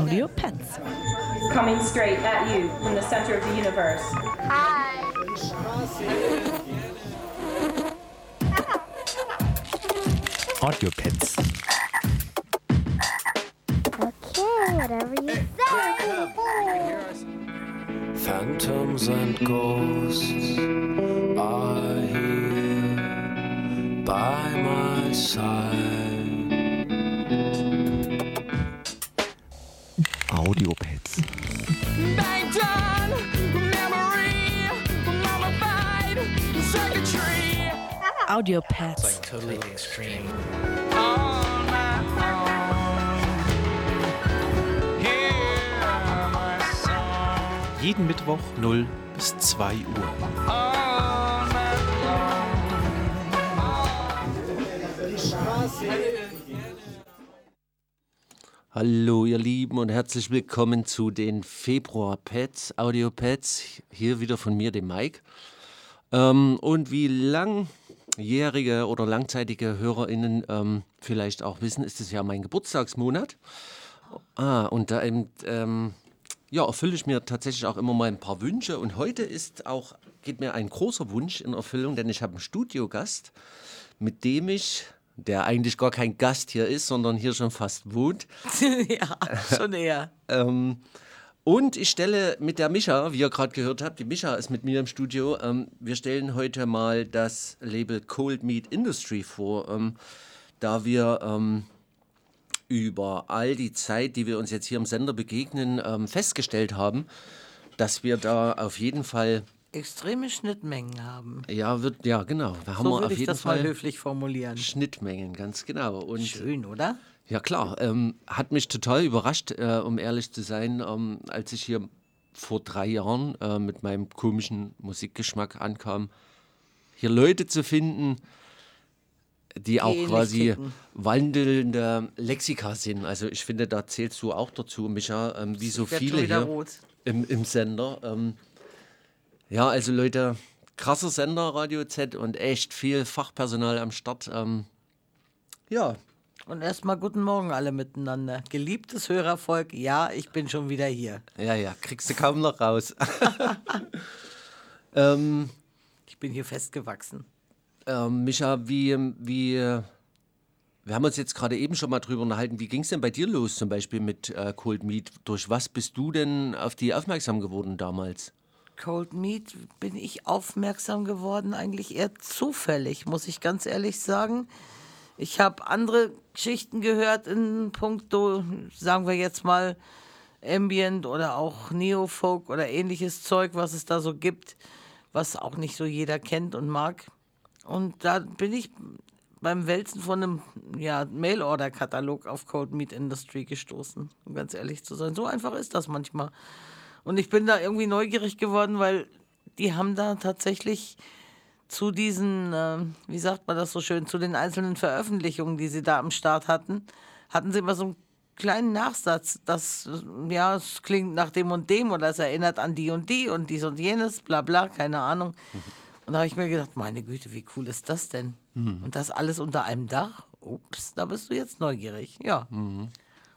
Audio Pets. coming straight at you from the center of the universe. Hi. Audiopets. Okay, whatever you say. Phantoms and ghosts are here by my side. Audio Pets. totally extreme. Jeden Mittwoch 0 bis 2 Uhr. Hallo ihr Lieben und herzlich willkommen zu den Februar Pets, Audio Pets. Hier wieder von mir, dem Mike. Ähm, und wie langjährige oder langzeitige HörerInnen ähm, vielleicht auch wissen, ist es ja mein Geburtstagsmonat. Ah, und da eben, ähm, ja, erfülle ich mir tatsächlich auch immer mal ein paar Wünsche. Und heute ist auch, geht mir ein großer Wunsch in Erfüllung, denn ich habe einen Studiogast, mit dem ich, der eigentlich gar kein Gast hier ist, sondern hier schon fast wohnt, ja, schon eher. ähm, und ich stelle mit der Mischa, wie ihr gerade gehört habt, die Mischa ist mit mir im Studio. Ähm, wir stellen heute mal das Label Cold Meat Industry vor, ähm, da wir ähm, über all die Zeit, die wir uns jetzt hier im Sender begegnen, ähm, festgestellt haben, dass wir da auf jeden Fall, Extreme Schnittmengen haben. ja, wird, ja genau, da haben So wir auf ich jeden das mal Fall höflich formulieren. Schnittmengen, ganz genau. Und Schön, oder? Ja klar, ähm, hat mich total überrascht, äh, um ehrlich zu sein, ähm, als ich hier vor drei Jahren äh, mit meinem komischen Musikgeschmack ankam, hier Leute zu finden, die auch quasi ticken. wandelnde Lexika sind. Also ich finde, da zählst du auch dazu, Micha, ähm, wie so viele hier im, im Sender. Ähm, ja, also Leute, krasser Sender, Radio Z und echt viel Fachpersonal am Start. Ähm, ja, Und erstmal guten Morgen alle miteinander. Geliebtes Hörervolk, ja, ich bin schon wieder hier. Ja, ja, kriegst du kaum noch raus. ähm, Ich bin hier festgewachsen. ähm, Micha, wie, wie, äh, wir haben uns jetzt gerade eben schon mal drüber unterhalten, wie ging es denn bei dir los, zum Beispiel mit äh, Cold Meat? Durch was bist du denn auf die aufmerksam geworden damals? Cold Meat bin ich aufmerksam geworden, eigentlich eher zufällig, muss ich ganz ehrlich sagen. Ich habe andere Geschichten gehört in puncto, sagen wir jetzt mal, Ambient oder auch Neofolk oder ähnliches Zeug, was es da so gibt, was auch nicht so jeder kennt und mag. Und da bin ich beim Wälzen von einem ja, Mail-Order-Katalog auf Cold Meat Industry gestoßen, um ganz ehrlich zu sein. So einfach ist das manchmal. Und ich bin da irgendwie neugierig geworden, weil die haben da tatsächlich zu diesen, äh, wie sagt man das so schön, zu den einzelnen Veröffentlichungen, die sie da am Start hatten, hatten sie immer so einen kleinen Nachsatz, das, äh, ja, es klingt nach dem und dem oder es erinnert an die und die und dies und jenes, bla bla, keine Ahnung. Und da habe ich mir gedacht, meine Güte, wie cool ist das denn? Und das alles unter einem Dach? Ups, da bist du jetzt neugierig, ja.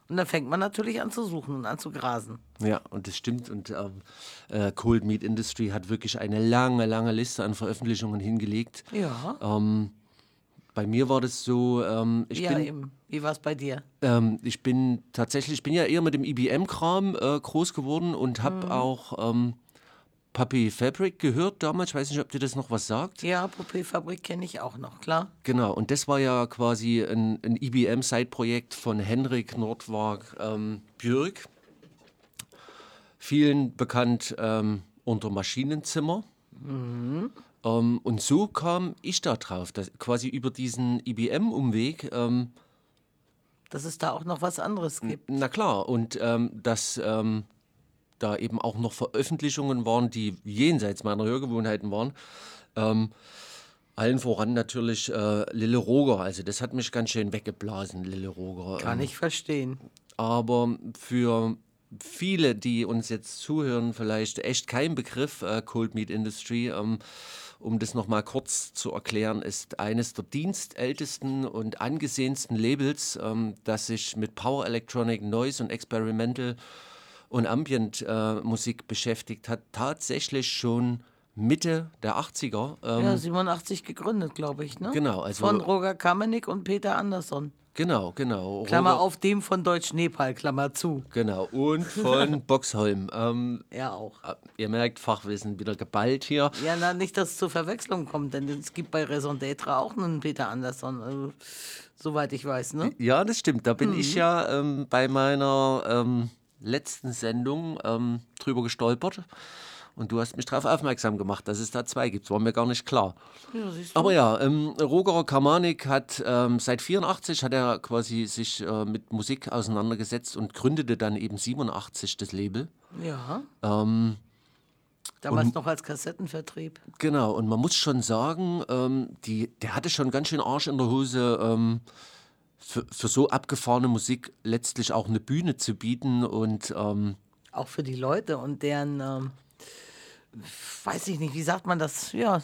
Und dann fängt man natürlich an zu suchen und an zu grasen. Ja, und das stimmt. Und ähm, äh, Cold Meat Industry hat wirklich eine lange, lange Liste an Veröffentlichungen hingelegt. Ja. Ähm, bei mir war das so, ähm, ich ja, bin eben. Wie war es bei dir? Ähm, ich bin tatsächlich, ich bin ja eher mit dem IBM-Kram äh, groß geworden und habe auch ähm, Puppy Fabric gehört damals. Ich weiß nicht, ob dir das noch was sagt. Ja, Puppy-Fabrik kenne ich auch noch, klar. Genau, und das war ja quasi ein, ein IBM-Side-Projekt von Henrik Nordwag ähm, Björk. Vielen bekannt ähm, unter Maschinenzimmer. Ähm, und so kam ich da drauf, dass quasi über diesen IBM-Umweg. Ähm, Dass es da auch noch was anderes gibt. Na klar, und ähm, dass ähm, da eben auch noch Veröffentlichungen waren, die jenseits meiner Hörgewohnheiten waren. Ähm, allen voran natürlich äh, Lille Roger, also das hat mich ganz schön weggeblasen, Lille Roger. Kann Ähm, ich verstehen. aber für viele, die uns jetzt zuhören, vielleicht echt kein Begriff, äh, Cold Meat Industry. Ähm, um das nochmal kurz zu erklären, ist eines der dienstältesten und angesehensten Labels, ähm, das sich mit Power Electronic, Noise und Experimental und Ambient äh, beschäftigt hat, tatsächlich schon Mitte der 80er. Ähm, Ja, 87 gegründet, glaube ich, ne? Genau, also- Von Roger Kamenik und Peter Andersson. Genau, genau. Klammer Roger- auf dem von Deutsch Nepal, Klammer zu. Genau, und von Boxholm. Ähm, Er auch. äh, ihr merkt, Fachwissen wieder geballt hier. Ja, na, nicht, dass es zur Verwechslung kommt, denn es gibt bei Raison d'être auch einen Peter Andersson, also, soweit ich weiß, ne? Ja, das stimmt. Da bin Mhm. ich ja ähm, bei meiner ähm, letzten Sendung ähm, drüber gestolpert. Und du hast mich darauf aufmerksam gemacht, dass es da zwei gibt. War mir gar nicht klar. Ja. Aber ja, ähm, Roger Kamanik hat ähm, seit 84 hat er quasi sich äh, mit Musik auseinandergesetzt und gründete dann eben 87 das Label. Ja. Ähm, Damals noch als Kassettenvertrieb. Genau, und man muss schon sagen, ähm, die, der hatte schon ganz schön Arsch in der Hose, ähm, für, für so abgefahrene Musik letztlich auch eine Bühne zu bieten. Und ähm, Auch für die Leute und deren, ähm, weiß ich nicht, wie sagt man das? Ja.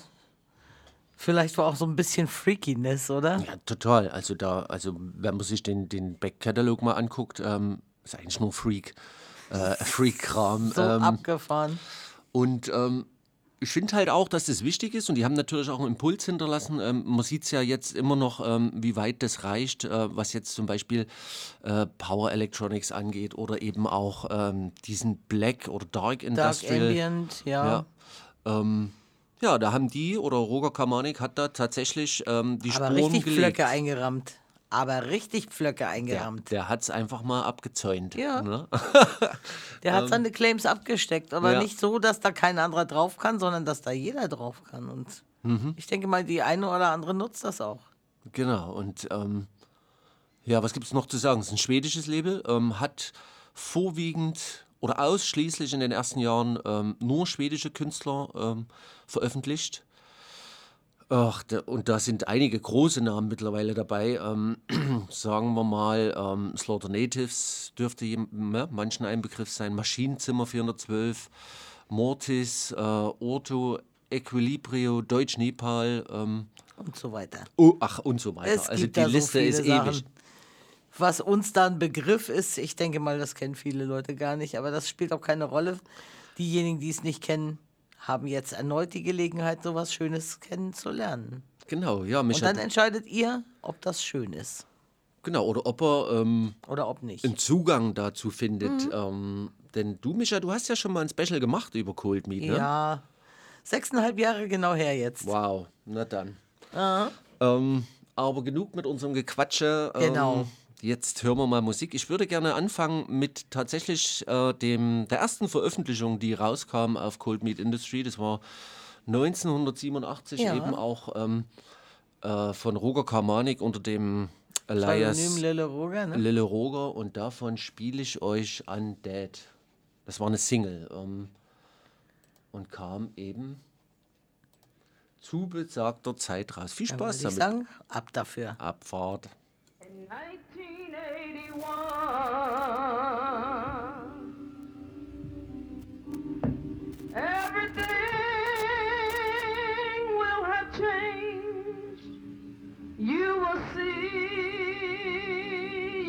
Vielleicht war auch so ein bisschen Freakiness, oder? ja, total. Also da, also wenn man sich den, den Backkatalog mal anguckt, ähm, ist eigentlich nur Freak. Äh, Freak-Kram. So ähm, abgefahren. Und ähm, ich finde halt auch, dass das wichtig ist und die haben natürlich auch einen Impuls hinterlassen. Ähm, man sieht es ja jetzt immer noch, ähm, wie weit das reicht, äh, was jetzt zum Beispiel äh, Power Electronics angeht oder eben auch ähm, diesen Black oder Dark Dark Industrial. Ambient, ja. Ja. Ähm, ja, da haben die oder Roger Kamanik hat da tatsächlich ähm, die Aber Spuren richtig gelegt. Pflöcke eingerammt. Aber richtig Pflöcke Der, eingerammt. der hat es einfach mal abgezäunt. Ja. Ne? Der hat seine Claims abgesteckt, aber Ähm, ja. nicht so, dass da kein anderer drauf kann, sondern dass da jeder drauf kann. Und Mhm. ich denke mal, die eine oder andere nutzt das auch. Genau, und ähm, ja, was gibt es noch zu sagen? Es ist ein schwedisches Label, ähm, hat vorwiegend oder ausschließlich in den ersten Jahren ähm, nur schwedische Künstler ähm, veröffentlicht. Ach, da, und da sind einige große Namen mittlerweile dabei. Ähm, sagen wir mal, ähm, Slaughter Natives dürfte jem- ne, manchen ein Begriff sein. Maschinenzimmer 412, Mortis, äh, Orto, Equilibrio, Deutsch Nepal. Ähm, Und so weiter. Oh, ach, und so weiter. Es also die so Liste viele ist Sachen. ewig. Was uns da ein Begriff ist, ich denke mal, das kennen viele Leute gar nicht, aber das spielt auch keine Rolle. Diejenigen, die es nicht kennen, haben jetzt erneut die Gelegenheit, sowas Schönes kennenzulernen. Genau, ja, mich Und dann entscheidet ihr, ob das schön ist genau, oder ob er ähm, oder ob nicht. einen Zugang dazu findet. Mhm. Ähm, denn du, Micha, du hast ja schon mal ein Special gemacht über Cold Meat, ne? Ja, sechseinhalb Jahre genau her jetzt. Wow, na dann. Ähm, aber genug mit unserem Gequatsche. Ähm, Genau. Jetzt hören wir mal Musik. Ich würde gerne anfangen mit tatsächlich äh, dem, der ersten Veröffentlichung, die rauskam auf Cold Meat Industry. Das war 1987 Ja. eben auch ähm, äh, von Roger Karmanik unter dem Elias Lille Roger, ne? Lille Roger und davon spiele ich euch Undead. Das war eine Single ähm, und kam eben zu besagter Zeit raus. Viel Dann Spaß würde ich damit. sagen, ab dafür. Abfahrt. 1981. You will see,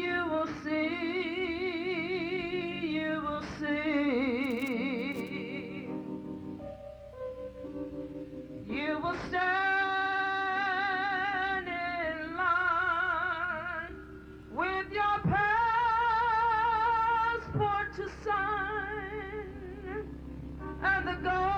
you will see, you will see. You will stand in line with your passport to sign, and the government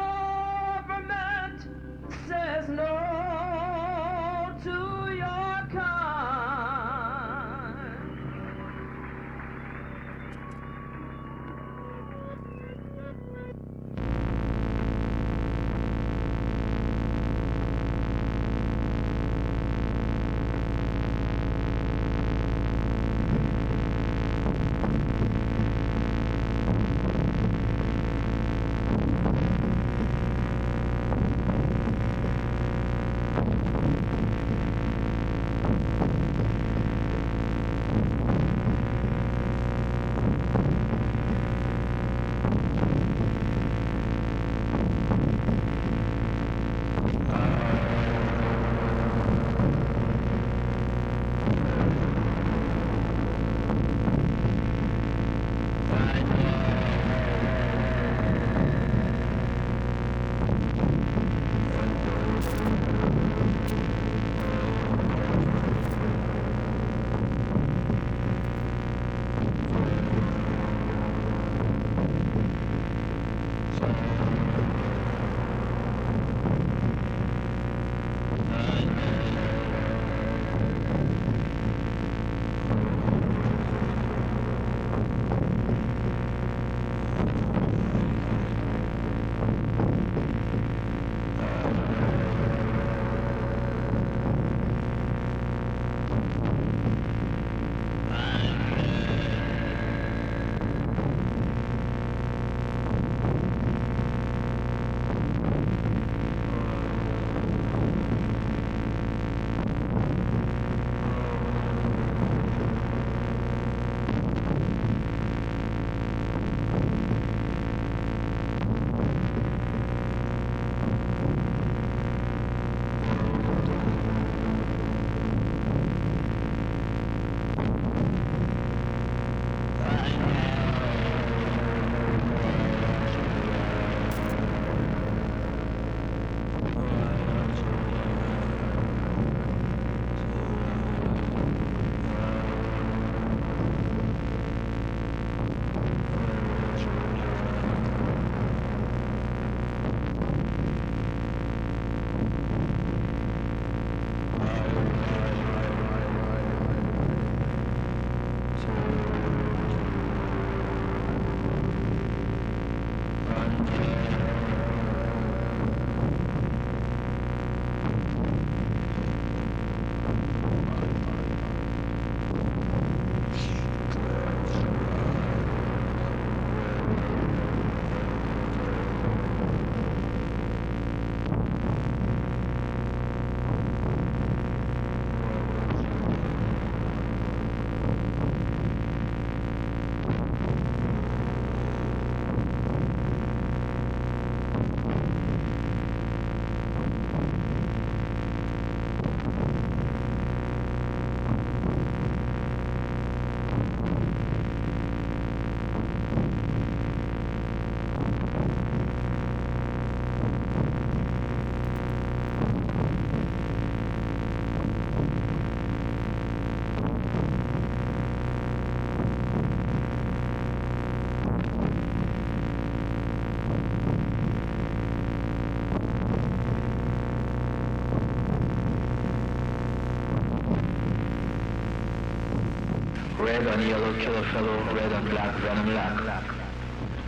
red on yellow, kill a fellow, red on black, venom lack.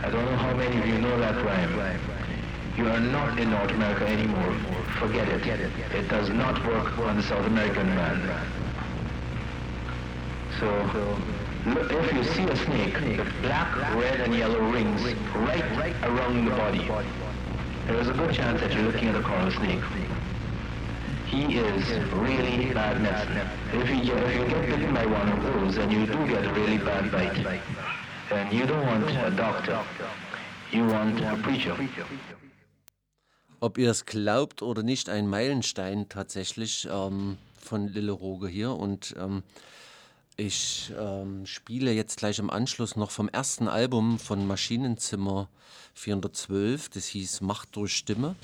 I don't know how many of you know that rhyme. You are not in North America anymore. Forget it. It does not work on the South American man. So, if you see a snake with black, red, and yellow rings right around the body, there is a good chance that you're looking at a coral snake. He is really bad medicine. If you, get, if you get bitten by one of those and you do get a really bad bite, then you don't want a doctor. You want a preacher. Ob ihr es glaubt oder nicht, ein Meilenstein tatsächlich ähm, von Lille Roge hier. Und ähm, ich ähm, spiele jetzt gleich im Anschluss noch vom ersten Album von Maschinenzimmer 412. Das hieß Macht durch Stimme.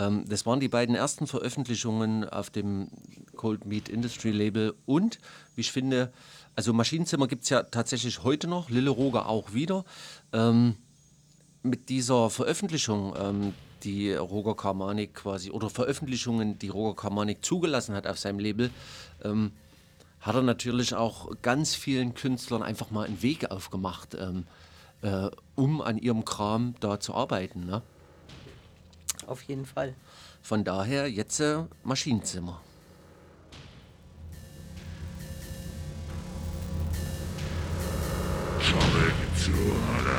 Ähm, das waren die beiden ersten Veröffentlichungen auf dem Cold Meat Industry Label. Und, wie ich finde, also Maschinenzimmer gibt es ja tatsächlich heute noch, Lille Roge auch wieder. Ähm, mit dieser Veröffentlichung, ähm, die Roger Karmanik quasi, oder Veröffentlichungen, die Roger Karmanik zugelassen hat auf seinem Label, ähm, hat er natürlich auch ganz vielen Künstlern einfach mal einen Weg aufgemacht, ähm, äh, um an ihrem Kram da zu arbeiten. Ne? Auf jeden Fall. Von daher jetzt äh, Maschinenzimmer. Coming to an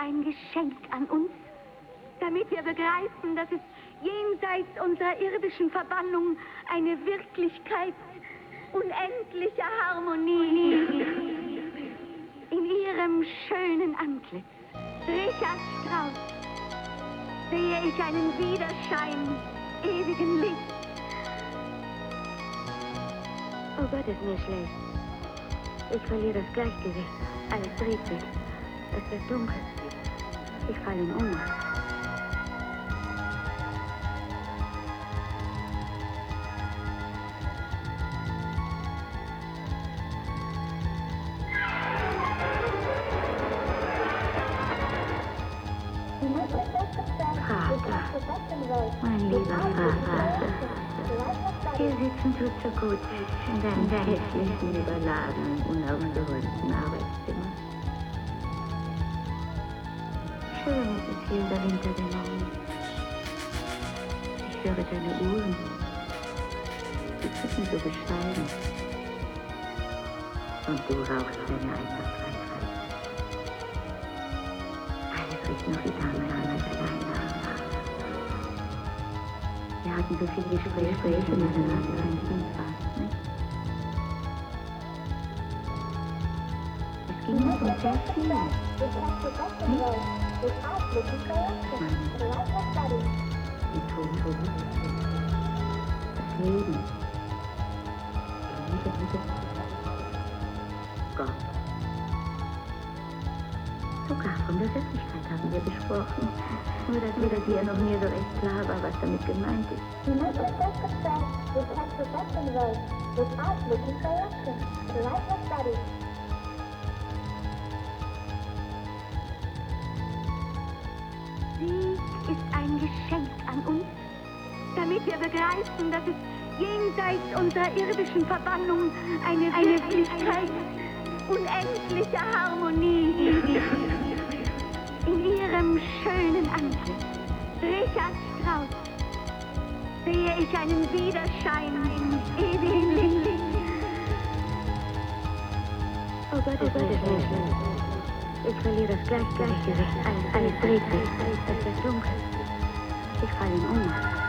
ein Geschenk an uns, damit wir begreifen, dass es jenseits unserer irdischen Verbannung eine Wirklichkeit unendlicher Harmonie gibt. In ihrem schönen Antlitz, Richard Strauss, sehe ich einen Widerschein ewigen Lichts. Oh Gott, ist mir schlecht. Ich verliere das Gleichgewicht. Alles dreht sich. Es wird dunkel. Ich falle in Ohnmacht. Vater, mein lieber Vater, hier sitzen tut so gut in deinem hässlichen, überladenen, unaufgeräumten Arbeitszimmer. In der Winterdämmerung. Ich höre deine Uhren. Die ticken so bescheiden. Und du rauchst deine Eiterfreiheit. Alles riecht noch wie damals alleine. Wir hatten so viele Gespräche miteinander, ein Kind warst, nicht? Es ging uns um sehr viel. Nicht? Leben, Liebe, Liebe, Gott. Sogar von der Wirklichkeit haben wir gesprochen. Nur, dass mir das hier noch nie so recht klar war, was damit gemeint ist. Sie ein Geschenk an uns, damit wir begreifen, dass es jenseits unserer irdischen Verbannung eine, eine Wirklichkeit unendlicher Harmonie gibt. In ihrem schönen Antlitz, Richard Strauss, sehe ich einen Widerschein ewigen Lichts. Oh Gott, oh Gott, ist mir schlecht. Ich verliere das Gleich Gleichgewicht. Alles, dreht sich. Es wird dunkel. Ich falle in Ohnmacht.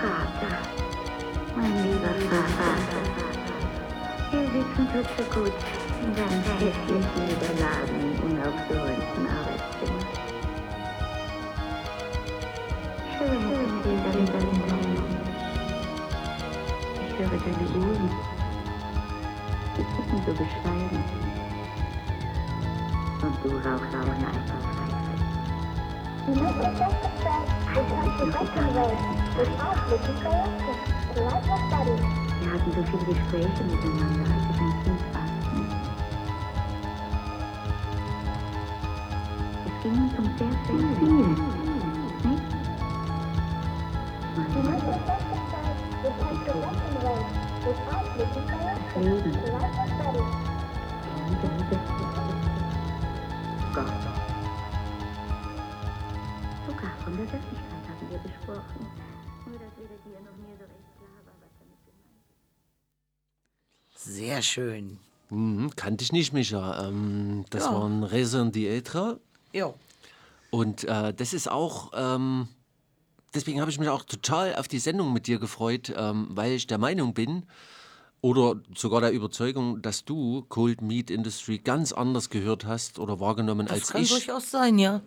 Vater, mein lieber Vater, hier sitzen tut so gut in deinem hässlichen, überladenen, unaufgeräumten Arbeitszimmer. Ich höre deine Uhren. Die ticken so bescheiden. Und du wie damals. Wir hatten so viele Gespräche miteinander, als ich ein Kind war. Es ging uns um sehr viel. Leben. Liebe. Gott. Sogar von der Wirklichkeit haben wir gesprochen. Nur, dass weder dir noch mir so recht klar war, was damit gemeint ist. Sehr schön. Mhm, kannte ich nicht, Micha. Ähm, das Ja. war ein Raison d'être. Jo. Und äh, das ist auch, ähm, deswegen habe ich mich auch total auf die Sendung mit dir gefreut, ähm, weil ich der Meinung bin oder sogar der Überzeugung, dass du Cold Meat Industry ganz anders gehört hast oder wahrgenommen Das als kann ich. durchaus sein, ja.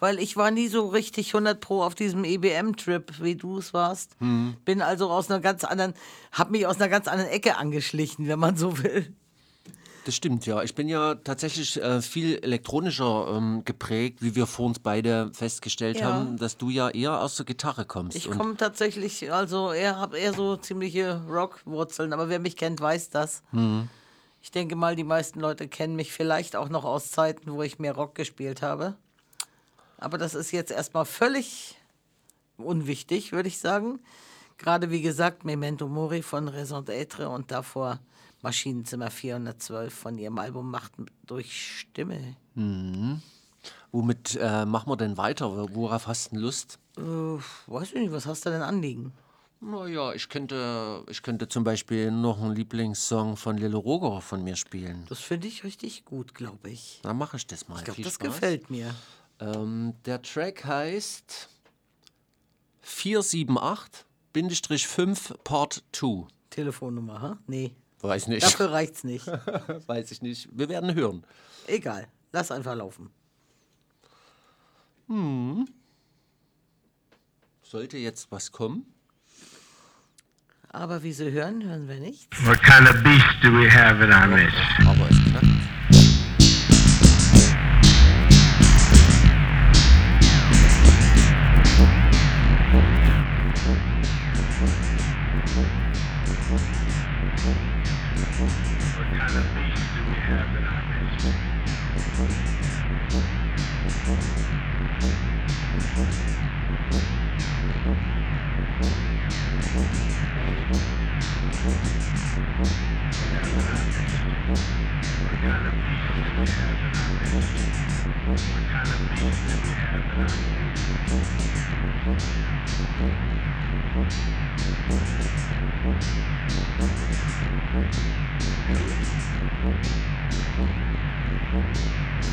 Weil ich war nie so richtig 100 pro auf diesem EBM-Trip, wie du es warst. Hm. Bin also aus einer ganz anderen, hab mich aus einer ganz anderen Ecke angeschlichen, wenn man so will. Das stimmt, ja. Ich bin ja tatsächlich äh, viel elektronischer ähm, geprägt, wie wir vor uns beide festgestellt Ja. haben, dass du ja eher aus der Gitarre kommst. Ich Und komme tatsächlich, also eher, habe eher so ziemliche Rockwurzeln, aber wer mich kennt, weiß das. Mhm. Ich denke mal, die meisten Leute kennen mich vielleicht auch noch aus Zeiten, wo ich mehr Rock gespielt habe. Aber das ist jetzt erstmal völlig unwichtig, würde ich sagen. Gerade wie gesagt, Memento Mori von Raison d'être und davor Maschinenzimmer 412 von ihrem Album Macht durch Stimme. womit äh, machen wir denn weiter? Worauf hast du Lust? Äh, weiß ich nicht, was hast du denn Anliegen? Naja, ich könnte, ich könnte zum Beispiel noch einen Lieblingssong von Lilo Roger von mir spielen. Das finde ich richtig gut, glaube ich. Dann mache ich das mal. Ich glaube, das Spaß. gefällt mir. Ähm, der Track heißt 478-5 Part 2. Telefonnummer, ha? Nee, Weiß nicht. dafür reicht's nicht. Weiß ich nicht. Wir werden hören. Egal, lass einfach laufen. Sollte jetzt was kommen? Aber wie Sie hören, hören wir nichts. What kind of beast do we have in our midst?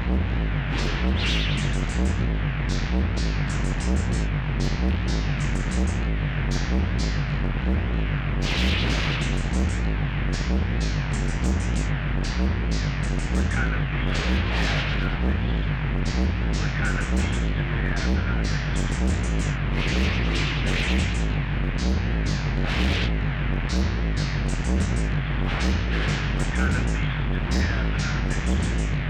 What kind of beast did we have in our midst?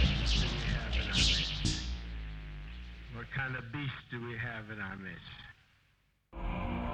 do we have in our midst?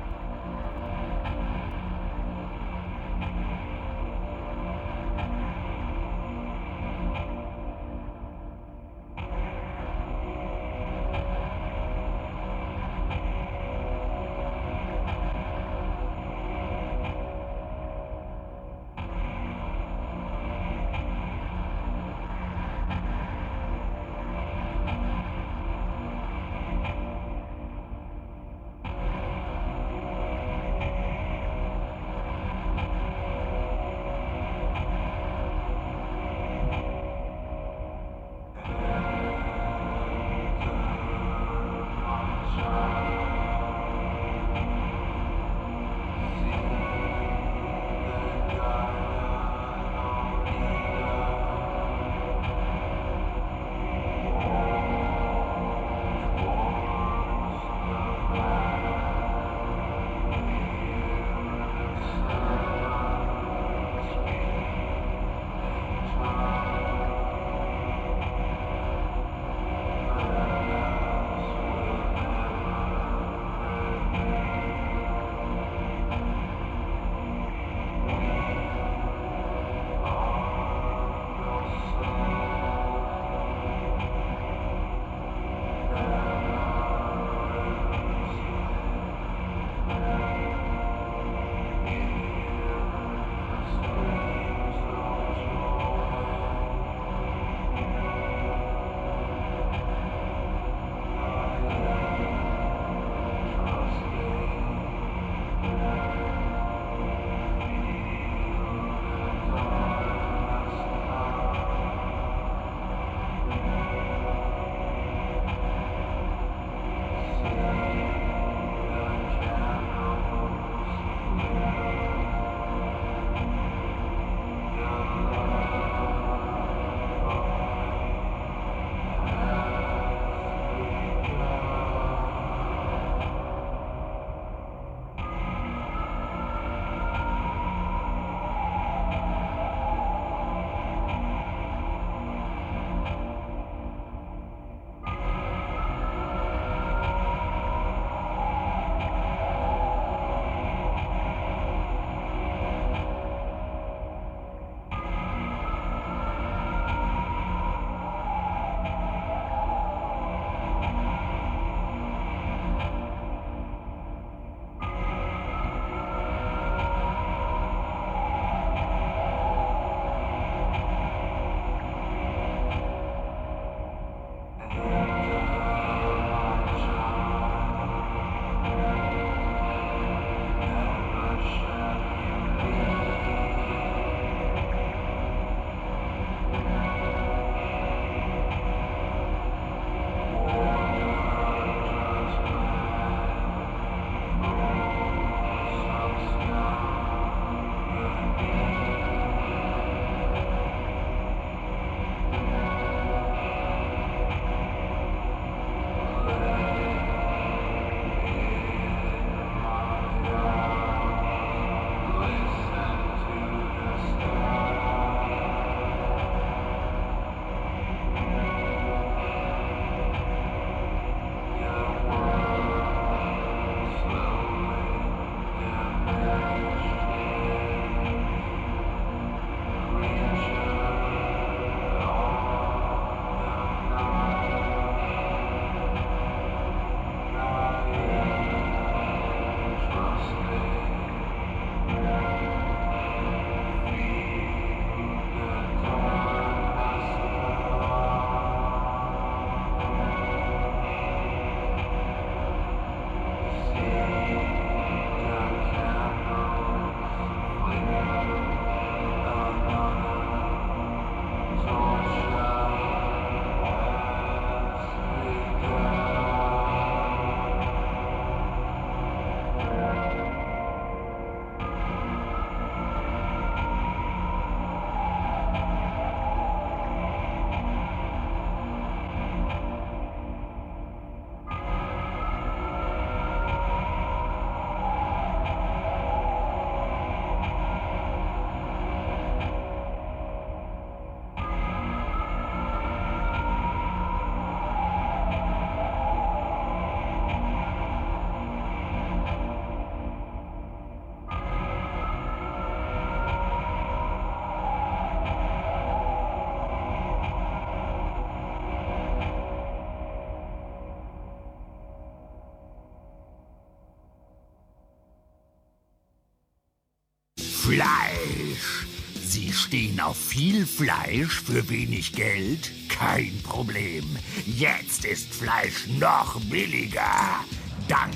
Stehen auf viel Fleisch für wenig Geld? Kein Problem. Jetzt ist Fleisch noch billiger. Dank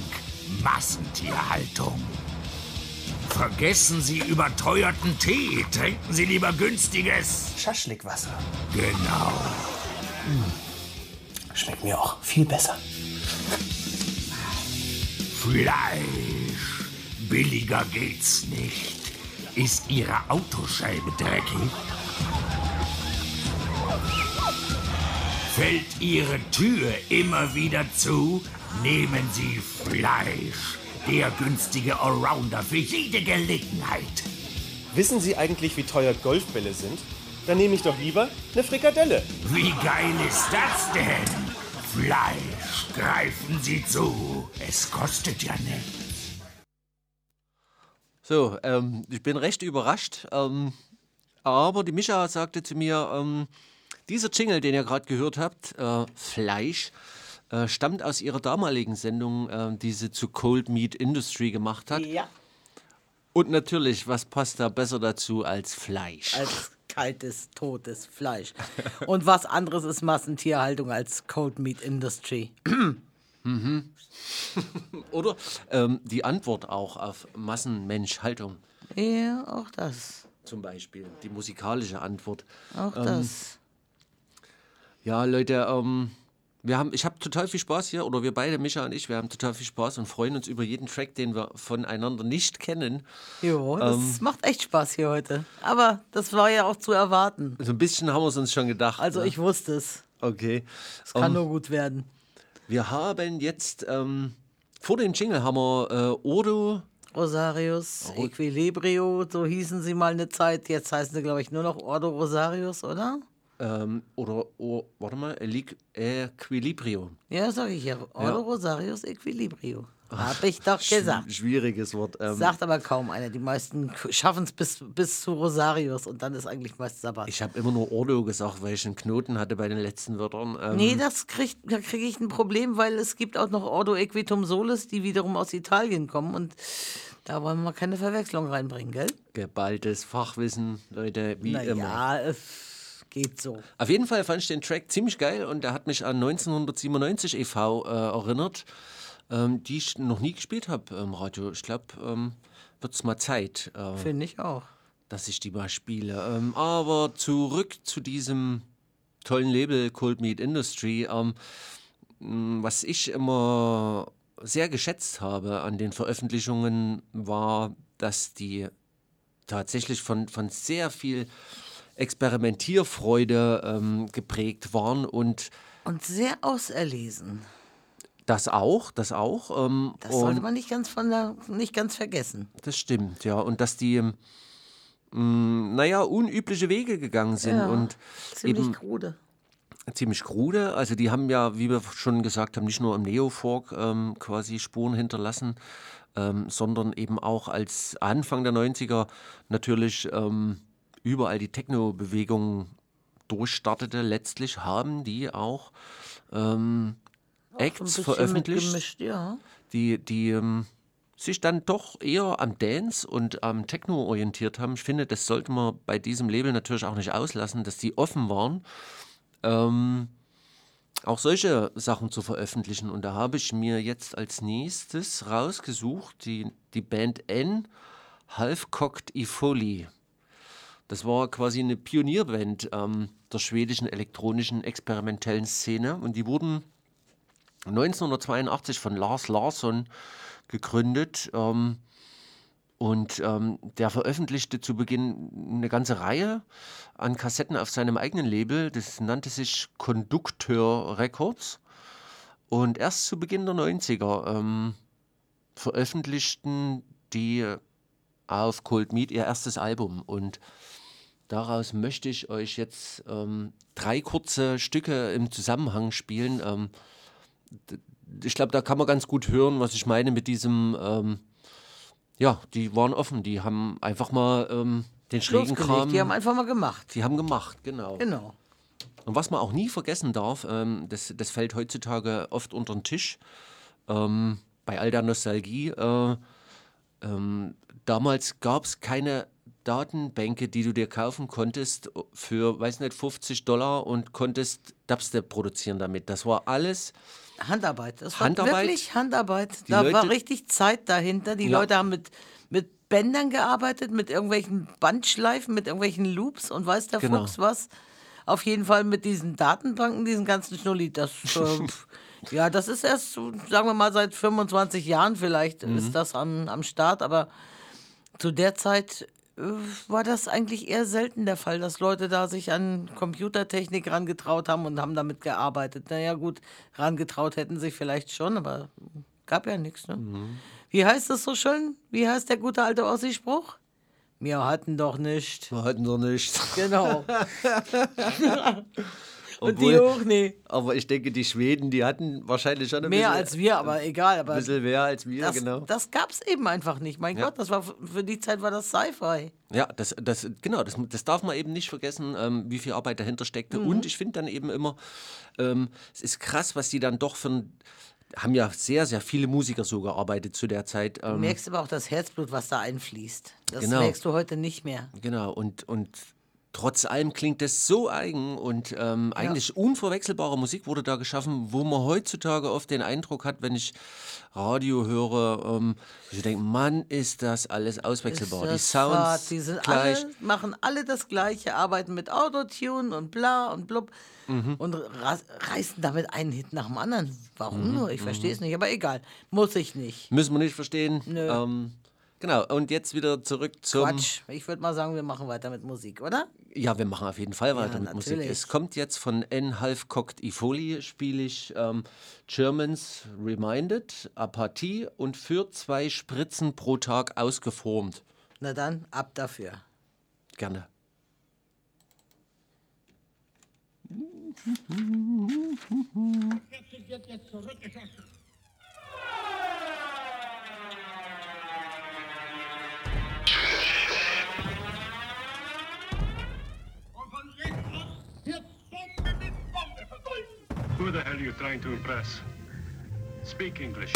Massentierhaltung. Vergessen Sie überteuerten Tee. Trinken Sie lieber günstiges. Schaschlikwasser. Genau. Schmeckt mir auch viel besser. Fleisch. Billiger geht's nicht. Ist Ihre Autoscheibe dreckig? Fällt Ihre Tür immer wieder zu? Nehmen Sie Fleisch. Der günstige Allrounder für jede Gelegenheit. Wissen Sie eigentlich, wie teuer Golfbälle sind? Dann nehme ich doch lieber eine Frikadelle. Wie geil ist das denn? Fleisch, greifen Sie zu. Es kostet ja nichts. So, ähm, ich bin recht überrascht. Ähm, aber die Mischa sagte zu mir, ähm, dieser Jingle, den ihr gerade gehört habt, äh, Fleisch, äh, stammt aus ihrer damaligen Sendung, äh, die sie zu Cold Meat Industry gemacht hat. Ja. Und natürlich, was passt da besser dazu als Fleisch? Als kaltes, totes Fleisch. Und was anderes ist Massentierhaltung als Cold Meat Industry. mhm. Oder ähm, die Antwort auch auf Massenmenschhaltung. Ja, auch das. Zum Beispiel die musikalische Antwort. Auch Ähm, das. Ja, Leute, ähm, wir haben, ich habe total viel Spaß hier, oder wir beide, Micha und ich, wir haben total viel Spaß und freuen uns über jeden Track, den wir voneinander nicht kennen. Jo, das Ähm, macht echt Spaß hier heute. Aber das war ja auch zu erwarten. So ein bisschen haben wir es uns schon gedacht. Also ne? ich wusste es. Okay. Es kann Ähm, nur gut werden. Wir haben jetzt, ähm, vor dem Jingle haben wir äh, Odo. Rosarius, Equilibrio, so hießen sie mal eine Zeit. Jetzt heißen sie, glaube ich, nur noch Ordo Rosarius, oder? Ähm, oder, oh, warte mal, Equilibrio. Ja, sag ich ja. Ordo Ja. Rosarius Equilibrio. Hab ich doch gesagt. Sch schwieriges Wort. Ähm, Sagt aber kaum einer. Die meisten schaffen es bis, bis zu Rosarius und dann ist eigentlich meist Sabbat. ich habe immer nur Ordo gesagt, weil ich einen Knoten hatte bei den letzten Wörtern. Ähm, Nee, das kriegt, da kriege ich ein Problem, weil es gibt auch noch Ordo Equitum Solis, die wiederum aus Italien kommen und da wollen wir mal keine Verwechslung reinbringen, gell? Geballtes Fachwissen, Leute, wie Na immer. ja, es geht so. Auf jeden Fall fand ich den Track ziemlich geil und der hat mich an 1997 e.V. Äh, erinnert, ähm, die ich noch nie gespielt habe im Radio. Ich glaube, ähm, wird es mal Zeit, äh, Finde ich auch. dass ich die mal spiele. Ähm, aber zurück zu diesem tollen Label Cold Meat Industry. Ähm, was ich immer sehr geschätzt habe an den Veröffentlichungen war, dass die tatsächlich von, von sehr viel Experimentierfreude ähm, geprägt waren und Und sehr auserlesen. Das auch, das auch. Ähm, Das sollte man nicht ganz, von der, nicht ganz vergessen. das stimmt, ja. Und dass die, ähm, mh, naja, unübliche Wege gegangen sind Ja, und Ziemlich eben krude. ziemlich krude. Also die haben ja, wie wir schon gesagt haben, nicht nur im Neofolk ähm, quasi Spuren hinterlassen, ähm, sondern eben auch als Anfang der 90er natürlich ähm, überall die Techno-Bewegung durchstartete. Letztlich haben die auch ähm, Acts veröffentlicht, ja. die, die ähm, sich dann doch eher am Dance und am Techno orientiert haben. Ich finde, das sollte man bei diesem Label natürlich auch nicht auslassen, dass die offen waren, ähm, auch solche Sachen zu veröffentlichen. Und da habe ich mir jetzt als nächstes rausgesucht, die, die Band N, Half-Cocked Ifoli. Das war quasi eine Pionierband ähm, der schwedischen elektronischen experimentellen Szene. Und die wurden 1982 von Lars Larsson gegründet. Ähm, und ähm, der veröffentlichte zu Beginn eine ganze Reihe an Kassetten auf seinem eigenen Label. Das nannte sich Conducteur Records. Und erst zu Beginn der 90er ähm, veröffentlichten die auf Cold Meat ihr erstes Album. Und daraus möchte ich euch jetzt ähm, drei kurze Stücke im Zusammenhang spielen. Ich glaube, da kann man ganz gut hören, was ich meine mit diesem. Ähm, ja, die waren offen, die haben einfach mal ähm, den schrägen. Kram. Die haben einfach mal gemacht. Die haben gemacht, genau. Genau. Und was man auch nie vergessen darf, ähm, das, das fällt heutzutage oft unter den Tisch, ähm, bei all der Nostalgie. Äh, ähm, damals gab es keine Datenbänke, die du dir kaufen konntest für, weiß nicht, 50 Dollar und konntest Dubstep produzieren damit. Das war alles Handarbeit. Das war Handarbeit. wirklich Handarbeit. Da war Leute- richtig Zeit dahinter. Die Ja. Leute haben mit, mit Bändern gearbeitet, mit irgendwelchen Bandschleifen, mit irgendwelchen Loops und weiß der Genau. Fuchs was. Auf jeden Fall mit diesen Datenbanken, diesen ganzen Schnulli. Das, äh, ja, das ist erst, sagen wir mal, seit 25 Jahren vielleicht Mhm. ist das am, am Start. Aber zu der Zeit war das eigentlich eher selten der Fall, dass Leute da sich an Computertechnik rangetraut haben und haben damit gearbeitet. Naja, gut, rangetraut hätten sich vielleicht schon, aber gab ja nichts. Ne? Wie heißt das so schön? Wie heißt der gute alte Ossi-Spruch? Wir hatten doch nicht. Wir hatten doch nicht. Genau. Und die auch nicht. Aber ich denke, die Schweden, die hatten wahrscheinlich schon ein Mehr bisschen, als wir, aber egal. Aber ein bisschen mehr als wir, das, genau. das gab es eben einfach nicht. Mein Ja. Gott, das war für die Zeit war das Sci-Fi. Ja, das, das, genau, das, das darf man eben nicht vergessen, ähm, wie viel Arbeit dahinter steckte. Mhm. Und ich finde dann eben immer, ähm, es ist krass, was die dann doch für ein, haben ja sehr, sehr viele Musiker so gearbeitet zu der Zeit. Du Ähm, merkst aber auch das Herzblut, was da einfließt. Das Genau. merkst du heute nicht mehr. Genau, und, und trotz allem klingt das so eigen und ähm, eigentlich unverwechselbare Musik wurde da geschaffen, wo man heutzutage oft den Eindruck hat, wenn ich Radio höre, ähm, ich denke, Mann, ist das alles auswechselbar. Die das Sounds Fahrt, die sind gleich. alle, machen alle das Gleiche, arbeiten mit Autotune und bla und blub Mhm. und reißen damit einen Hit nach dem anderen. Warum Mhm, nur? Ich verstehe es nicht, aber egal. Muss ich nicht. Müssen wir nicht verstehen. Nö. Ähm, genau, und jetzt wieder zurück zum. Quatsch. Ich würde mal sagen, wir machen weiter mit Musik, oder? Ja, wir machen auf jeden Fall weiter Ja, mit Musik. natürlich. Es kommt jetzt von N. Halfcocked Ifoli, spiele ich ähm, Germans Reminded, Apathie und für zwei Spritzen pro Tag ausgeformt. Na dann, ab dafür. Gerne. wird jetzt zurückgeschossen. Who the hell are you trying to impress? Speak English.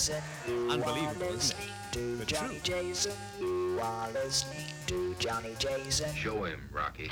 Jason. Unbelievable, are isn't it? to But Johnny true. Jason. You are listening to Johnny Jason. Show him, Rocky.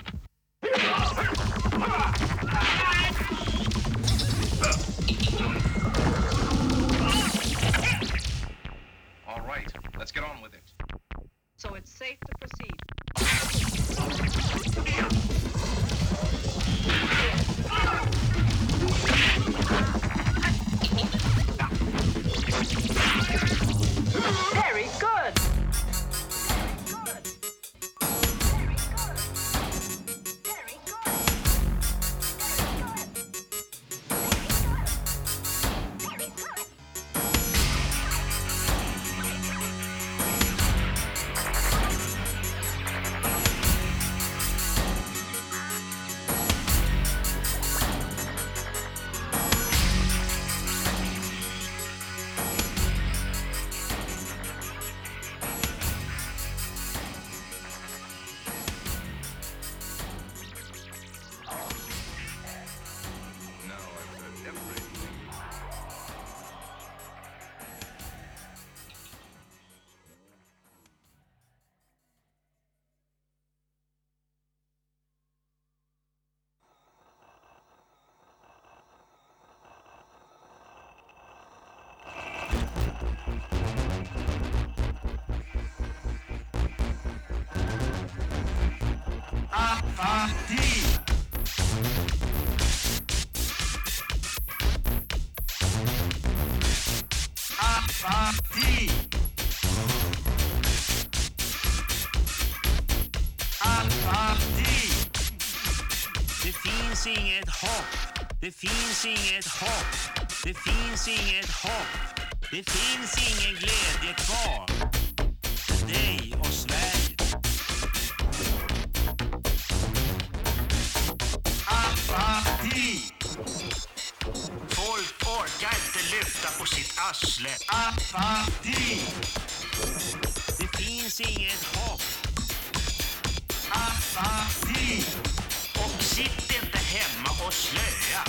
hopp. Det finns inget hopp. Det finns inget hopp. Det finns ingen glädje kvar. För dig och Sverige. Apati! Folk orkar inte lyfta på sitt arsle. Apati! Det finns inget hopp. Apati! Yeah.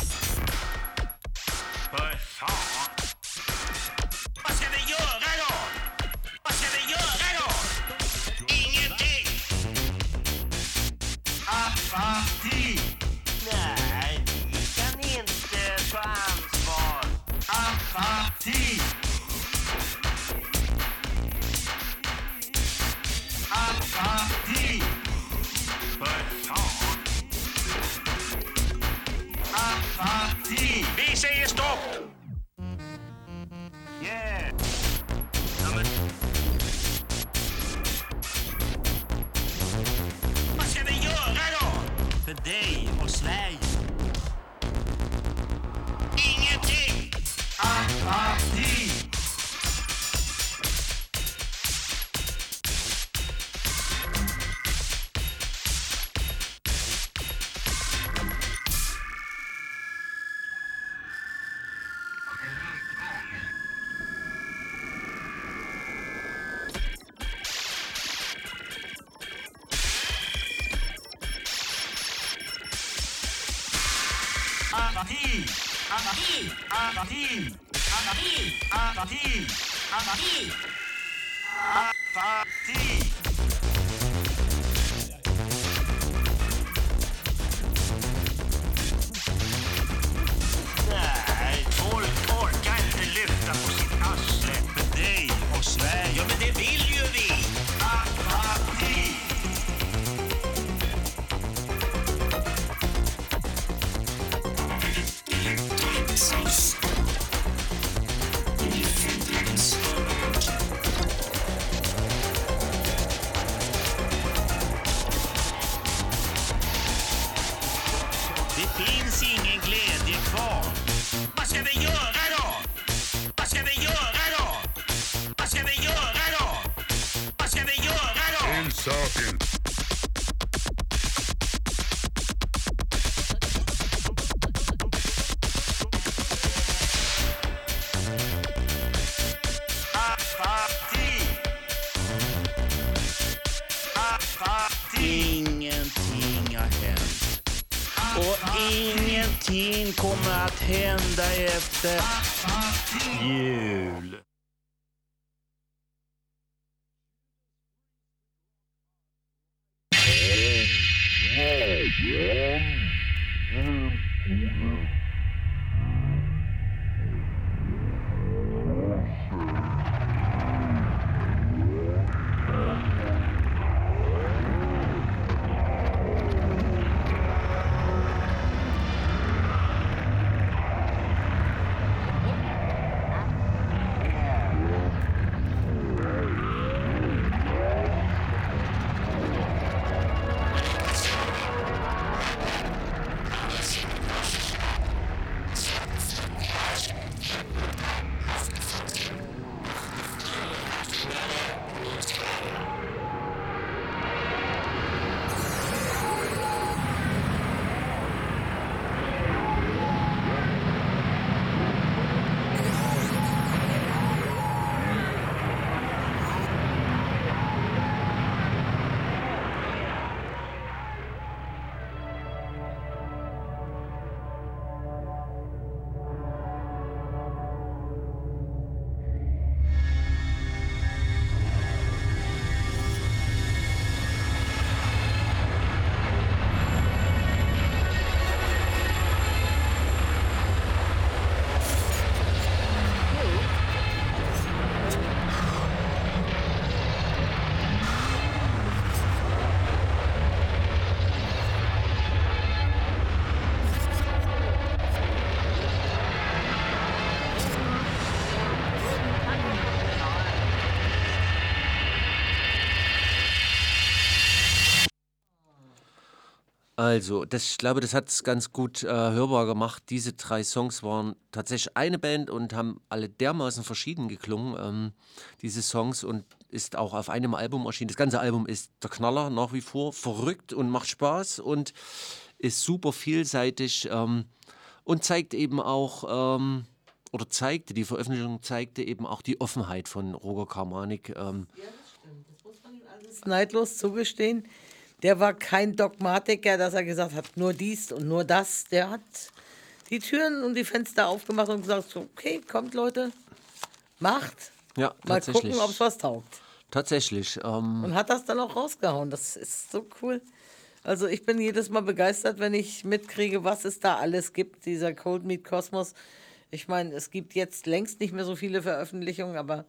hasta aquí, hasta aquí. deg efter. Yeah. Also, das, ich glaube, das hat es ganz gut äh, hörbar gemacht. Diese drei Songs waren tatsächlich eine Band und haben alle dermaßen verschieden geklungen, ähm, diese Songs, und ist auch auf einem Album erschienen. Das ganze Album ist der Knaller nach wie vor, verrückt und macht Spaß und ist super vielseitig ähm, und zeigt eben auch, ähm, oder zeigte, die Veröffentlichung zeigte eben auch die Offenheit von Roger Karmanik. Ähm, ist neidlos zugestehen. Der war kein Dogmatiker, dass er gesagt hat, nur dies und nur das. Der hat die Türen und die Fenster aufgemacht und gesagt, okay, kommt Leute, macht. ja, Mal gucken, ob es was taugt. Tatsächlich. Ähm, Und hat das dann auch rausgehauen. Das ist so cool. Also ich bin jedes Mal begeistert, wenn ich mitkriege, was es da alles gibt, dieser Cold Meat Kosmos. Ich meine, es gibt jetzt längst nicht mehr so viele Veröffentlichungen, aber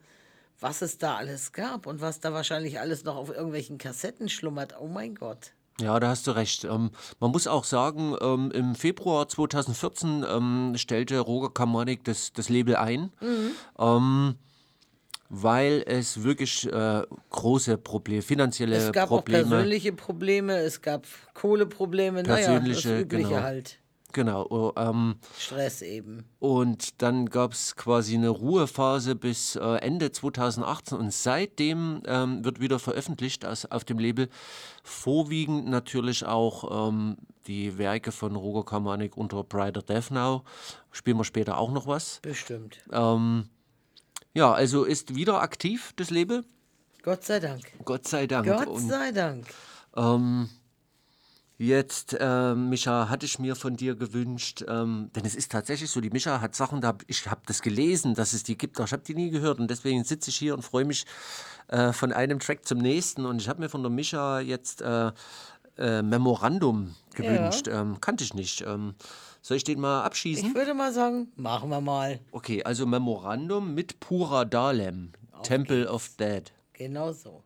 was es da alles gab und was da wahrscheinlich alles noch auf irgendwelchen Kassetten schlummert, oh mein Gott. Ja, da hast du recht. Ähm, man muss auch sagen, ähm, im Februar 2014 ähm, stellte Roger Kamanik das, das Label ein, Mhm. ähm, weil es wirklich äh, große Probleme, finanzielle Es gab Probleme, auch persönliche Probleme, es gab Kohleprobleme, naja, das persönliche, Übliche genau. halt. Genau. oh, Ähm, Stress eben. Und dann gab es quasi eine Ruhephase bis äh, Ende 2018 und seitdem ähm, wird wieder veröffentlicht aus, auf dem Label. Vorwiegend natürlich auch ähm, die Werke von Roger Kamanik unter Brighter Death Now. Spielen wir später auch noch was. Bestimmt. Ähm, ja, also ist wieder aktiv das Label. Gott sei Dank. Gott sei Dank. Gott Und, sei Dank. ähm, jetzt, äh, Micha, hatte ich mir von dir gewünscht, ähm, denn es ist tatsächlich so, die Micha hat Sachen, da hab, ich habe das gelesen, dass es die gibt, aber ich habe die nie gehört und deswegen sitze ich hier und freue mich äh, von einem Track zum nächsten und ich habe mir von der Micha jetzt äh, äh, Memorandum gewünscht. Ähm, kannte ich nicht. Ähm, soll ich den mal abschießen? Ich würde mal sagen, machen wir mal. Okay, also Memorandum mit Pura Dalem, Temple of Dead. Genau so.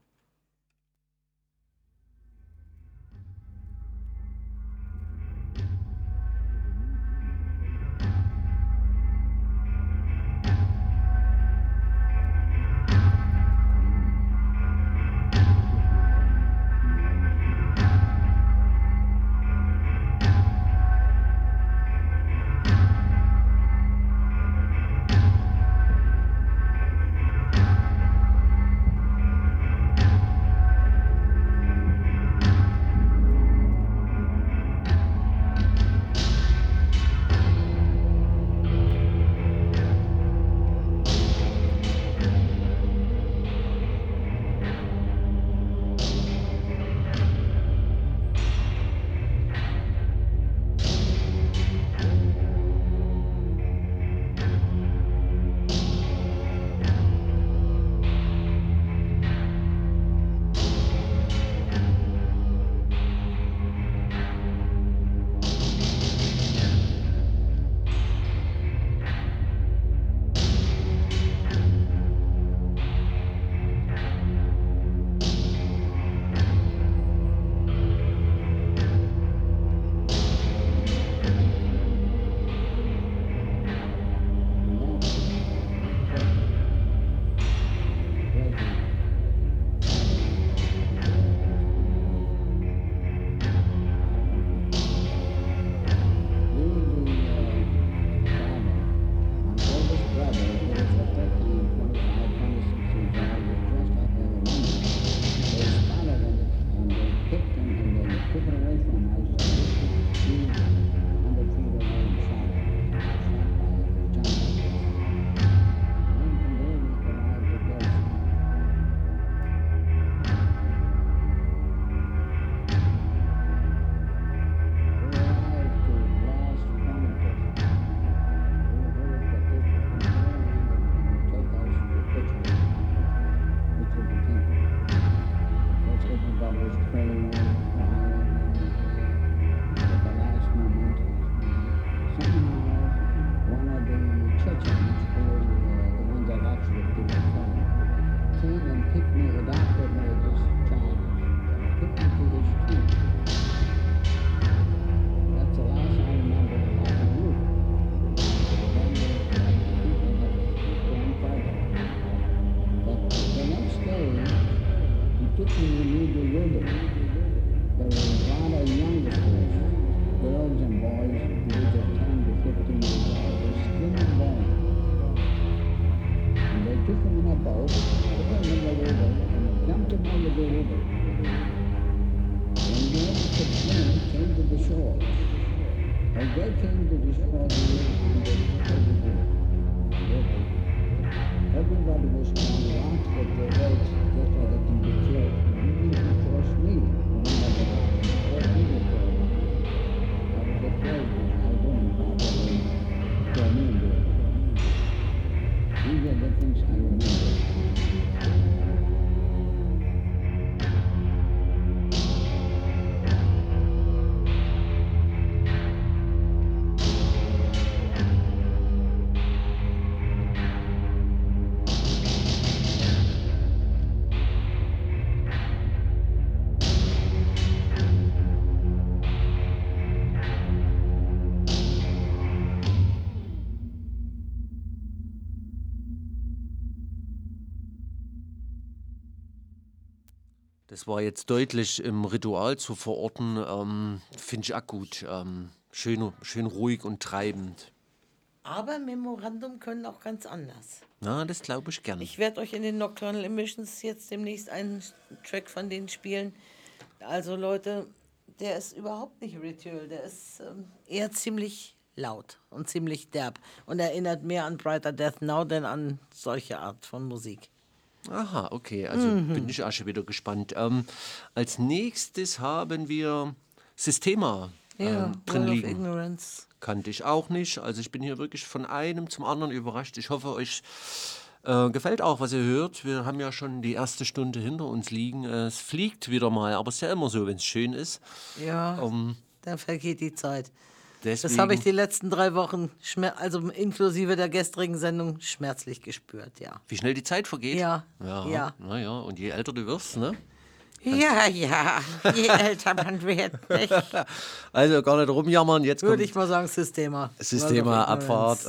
Again, the wish of everybody was. Das war jetzt deutlich im Ritual zu verorten. Ähm, Finde ich auch gut. Ähm, schön, schön ruhig und treibend. Aber Memorandum können auch ganz anders. Na, das glaube ich gerne. Ich werde euch in den Nocturnal Emissions jetzt demnächst einen Track von denen spielen. Also Leute, der ist überhaupt nicht Ritual, der ist ähm, eher ziemlich laut und ziemlich derb und erinnert mehr an Brighter Death Now denn an solche Art von Musik. Aha, okay. Also Mhm. bin ich auch schon wieder gespannt. Ähm, als nächstes haben wir Systema Ja, ähm, drin liegen. Ignorance. Kannte ich auch nicht. Also ich bin hier wirklich von einem zum anderen überrascht. Ich hoffe, euch äh, gefällt auch, was ihr hört. Wir haben ja schon die erste Stunde hinter uns liegen. Es fliegt wieder mal, aber es ist ja immer so, wenn es schön ist. Ja, Ähm, da vergeht die Zeit. Das deswegen, habe ich die letzten drei Wochen, also inklusive der gestrigen Sendung, schmerzlich gespürt, ja. wie schnell die Zeit vergeht. Ja, Ja. ja. Naja, und je älter du wirst, ne? Ja, ja, je älter man wird, nicht? Also gar nicht rumjammern. Jetzt Würde ich mal sagen, Systema. Systema Abfahrt.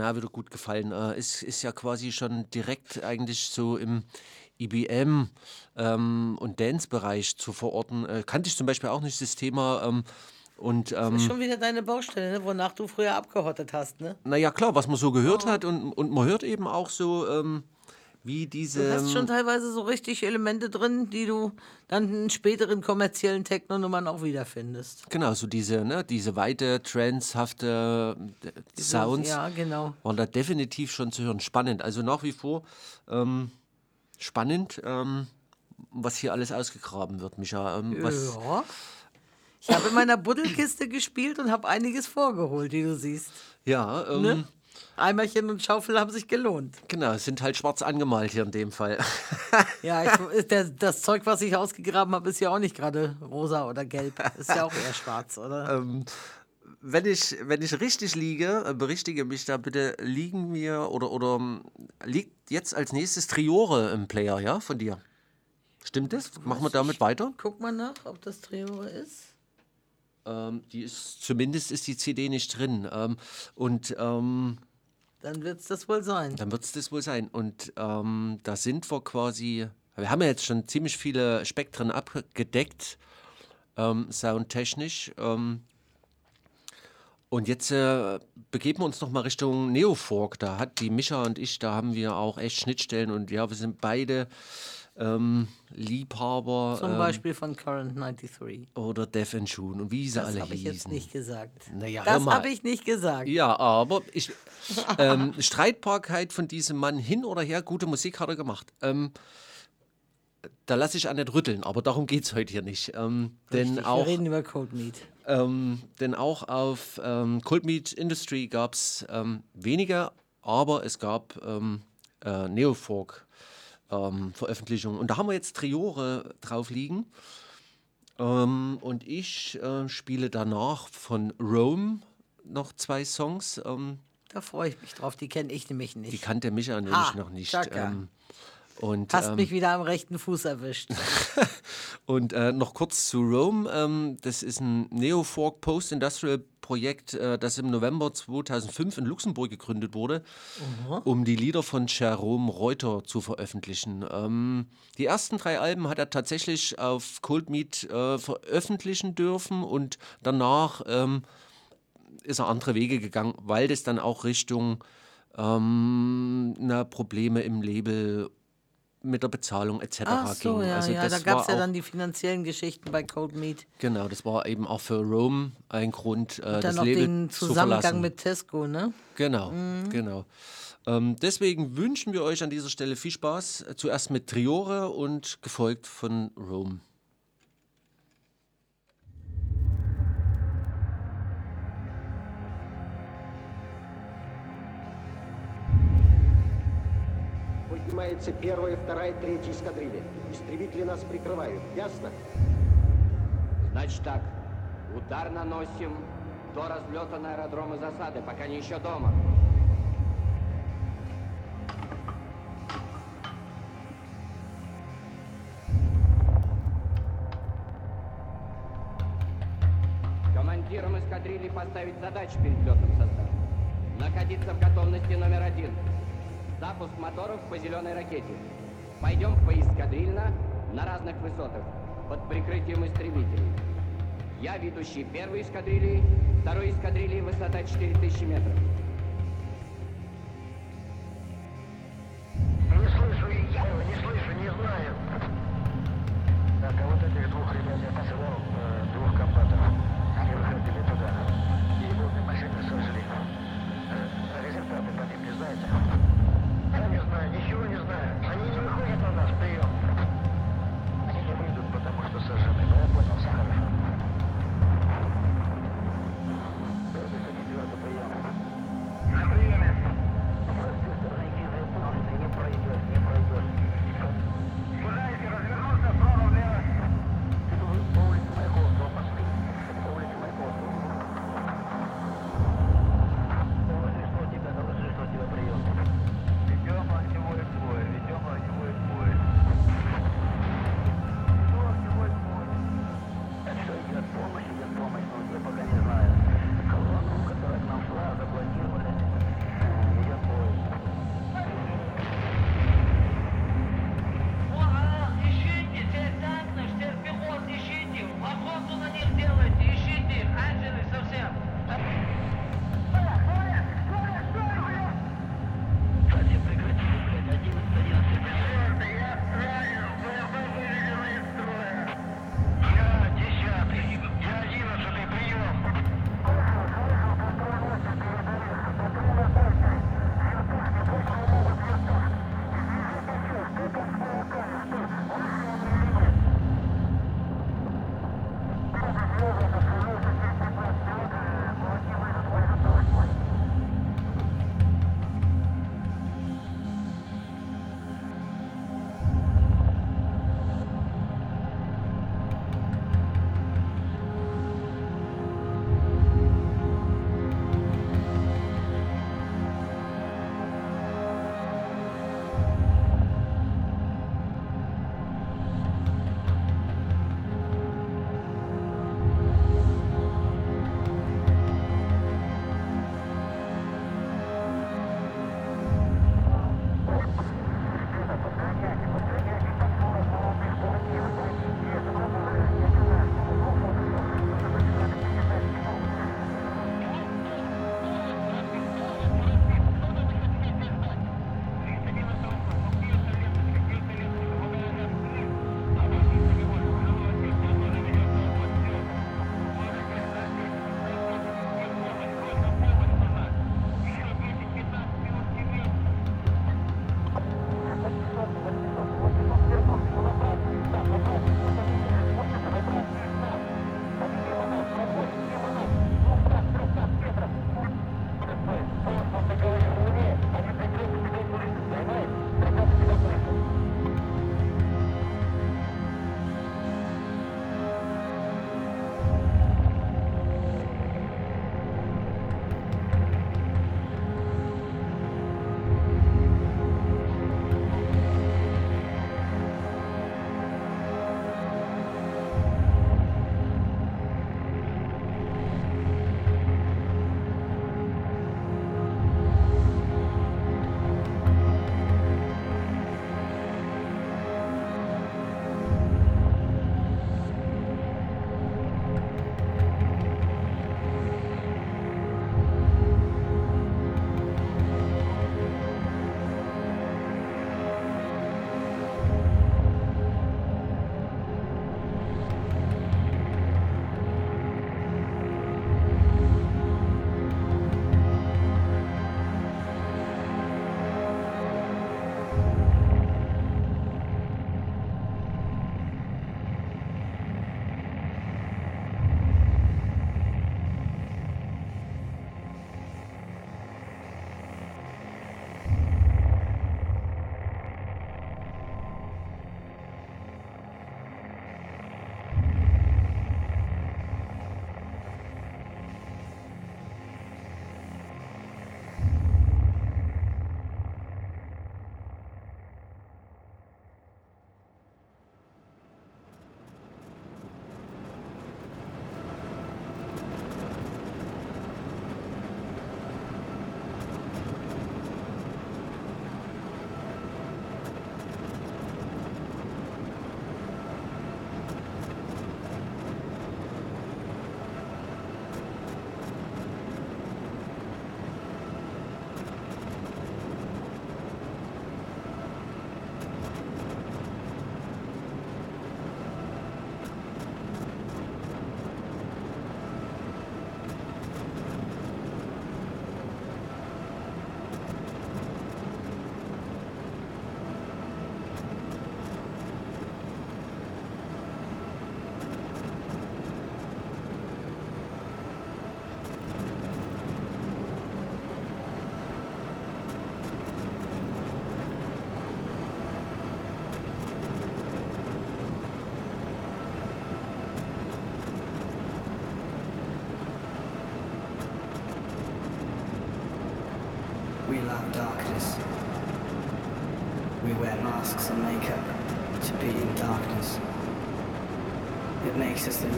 Mir auch wieder gut gefallen. Äh, ist, ist ja quasi schon direkt eigentlich so im IBM ähm, und Dance-Bereich zu verorten. Äh, kannte ich zum Beispiel auch nicht das Thema. Ähm, und Das ist ähm, schon wieder deine Baustelle, ne? wonach du früher abgehottet hast, ne? naja, klar, was man so gehört hat und, und man hört eben auch so, ähm, wie diese. Du hast schon ähm, teilweise so richtig Elemente drin, die du dann in späteren kommerziellen Techno-Nummern auch wiederfindest. Genau, so diese, ne, diese weite, transhafte äh, Sounds Ja, genau. waren da definitiv schon zu hören. Spannend. Also nach wie vor ähm, spannend, ähm, was hier alles ausgegraben wird, Micha. Ähm, Ja. Ich habe in meiner Buddelkiste gespielt und habe einiges vorgeholt, wie du siehst. ja, ähm, Ne? Eimerchen und Schaufel haben sich gelohnt. genau, es sind halt schwarz angemalt hier in dem Fall. Ja, ich, der, das Zeug, was ich ausgegraben habe, ist ja auch nicht gerade rosa oder gelb. Ist ja auch eher schwarz, oder? ähm, wenn ich, wenn ich richtig liege, äh, berichtige mich da bitte, liegen mir oder, oder ähm, liegt jetzt als nächstes Triore im Player, ja, von dir? Stimmt das? Machen wir damit weiter? Guck mal nach, ob das Triore ist. Ähm, die ist, zumindest ist die CD nicht drin. Ähm, und ähm, Dann wird es das wohl sein. dann wird es das wohl sein. Und ähm, da sind wir quasi, wir haben ja jetzt schon ziemlich viele Spektren abgedeckt, ähm, soundtechnisch. Ähm, und jetzt äh, begeben wir uns nochmal Richtung Neofork. Da hat die Mischa und ich, da haben wir auch echt Schnittstellen und ja, wir sind beide ähm, Liebhaber. Zum ähm, Beispiel von Current 93. Oder Death and Shoon und wie sie Das alle habe ich hießen. jetzt nicht gesagt. Naja, das habe ich nicht gesagt. Ja, aber ich, ähm, Streitbarkeit von diesem Mann hin oder her, gute Musik hat er gemacht. Ähm, da lasse ich an nicht rütteln, aber darum geht es heute hier nicht. Ähm, denn, Richtig, auch, Wir reden über Cold Meat. ähm, denn auch auf Cold Meat Industry gab es weniger, aber es gab äh, Neofork ähm, Veröffentlichungen. Und da haben wir jetzt Triore drauf liegen. Ähm, und ich äh, spiele danach von Rome noch zwei Songs. Ähm, Da freue ich mich drauf. Die kenne ich nämlich nicht. die kannte Micha nämlich Ha, noch nicht. Ähm, und, Hast ähm, mich wieder am rechten Fuß erwischt. Und äh, noch kurz zu Rome. Ähm, das ist ein Neofork Post-Industrial-Projekt, äh, das im November 2005 in Luxemburg gegründet wurde, Mhm. um die Lieder von Jerome Reuter zu veröffentlichen. Ähm, die ersten drei Alben hat er tatsächlich auf Cold Meat äh, veröffentlichen dürfen und danach ähm, ist er andere Wege gegangen, weil das dann auch Richtung ähm, na, Probleme im Label mit der Bezahlung etc. Ach so, ging. ja, also ja. das Da gab es ja dann die finanziellen Geschichten bei Cold Meat. Genau, das war eben auch für Rome ein Grund, äh, Und das dann noch Label den zu Zusammengang verlassen. mit Tesco, ne? Genau, Mhm. genau. Ähm, deswegen wünschen wir euch an dieser Stelle viel Spaß. Zuerst mit Triore und gefolgt von Rome. Поднимается первая, вторая, третья эскадрилья. Истребители нас прикрывают. Ясно? Значит так, удар наносим до разлета на аэродромы засады, пока не еще дома. Командирам эскадрильи поставить задачу перед летным составом. Находиться в готовности номер один. Запуск моторов по зеленой ракете. Пойдем поэскадрильно на разных высотах, под прикрытием истребителей. Я ведущий первой эскадрильи, второй эскадрильи высота 4000 метров.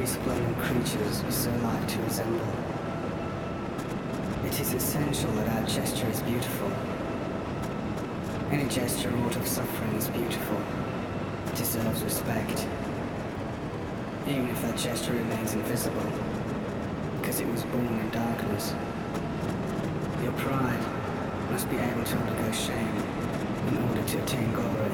resplendent creatures we so like to resemble. It is essential that our gesture is beautiful. Any gesture wrought of suffering is beautiful. It deserves respect. Even if that gesture remains invisible, because it was born in darkness. Your pride must be able to undergo shame in order to attain glory.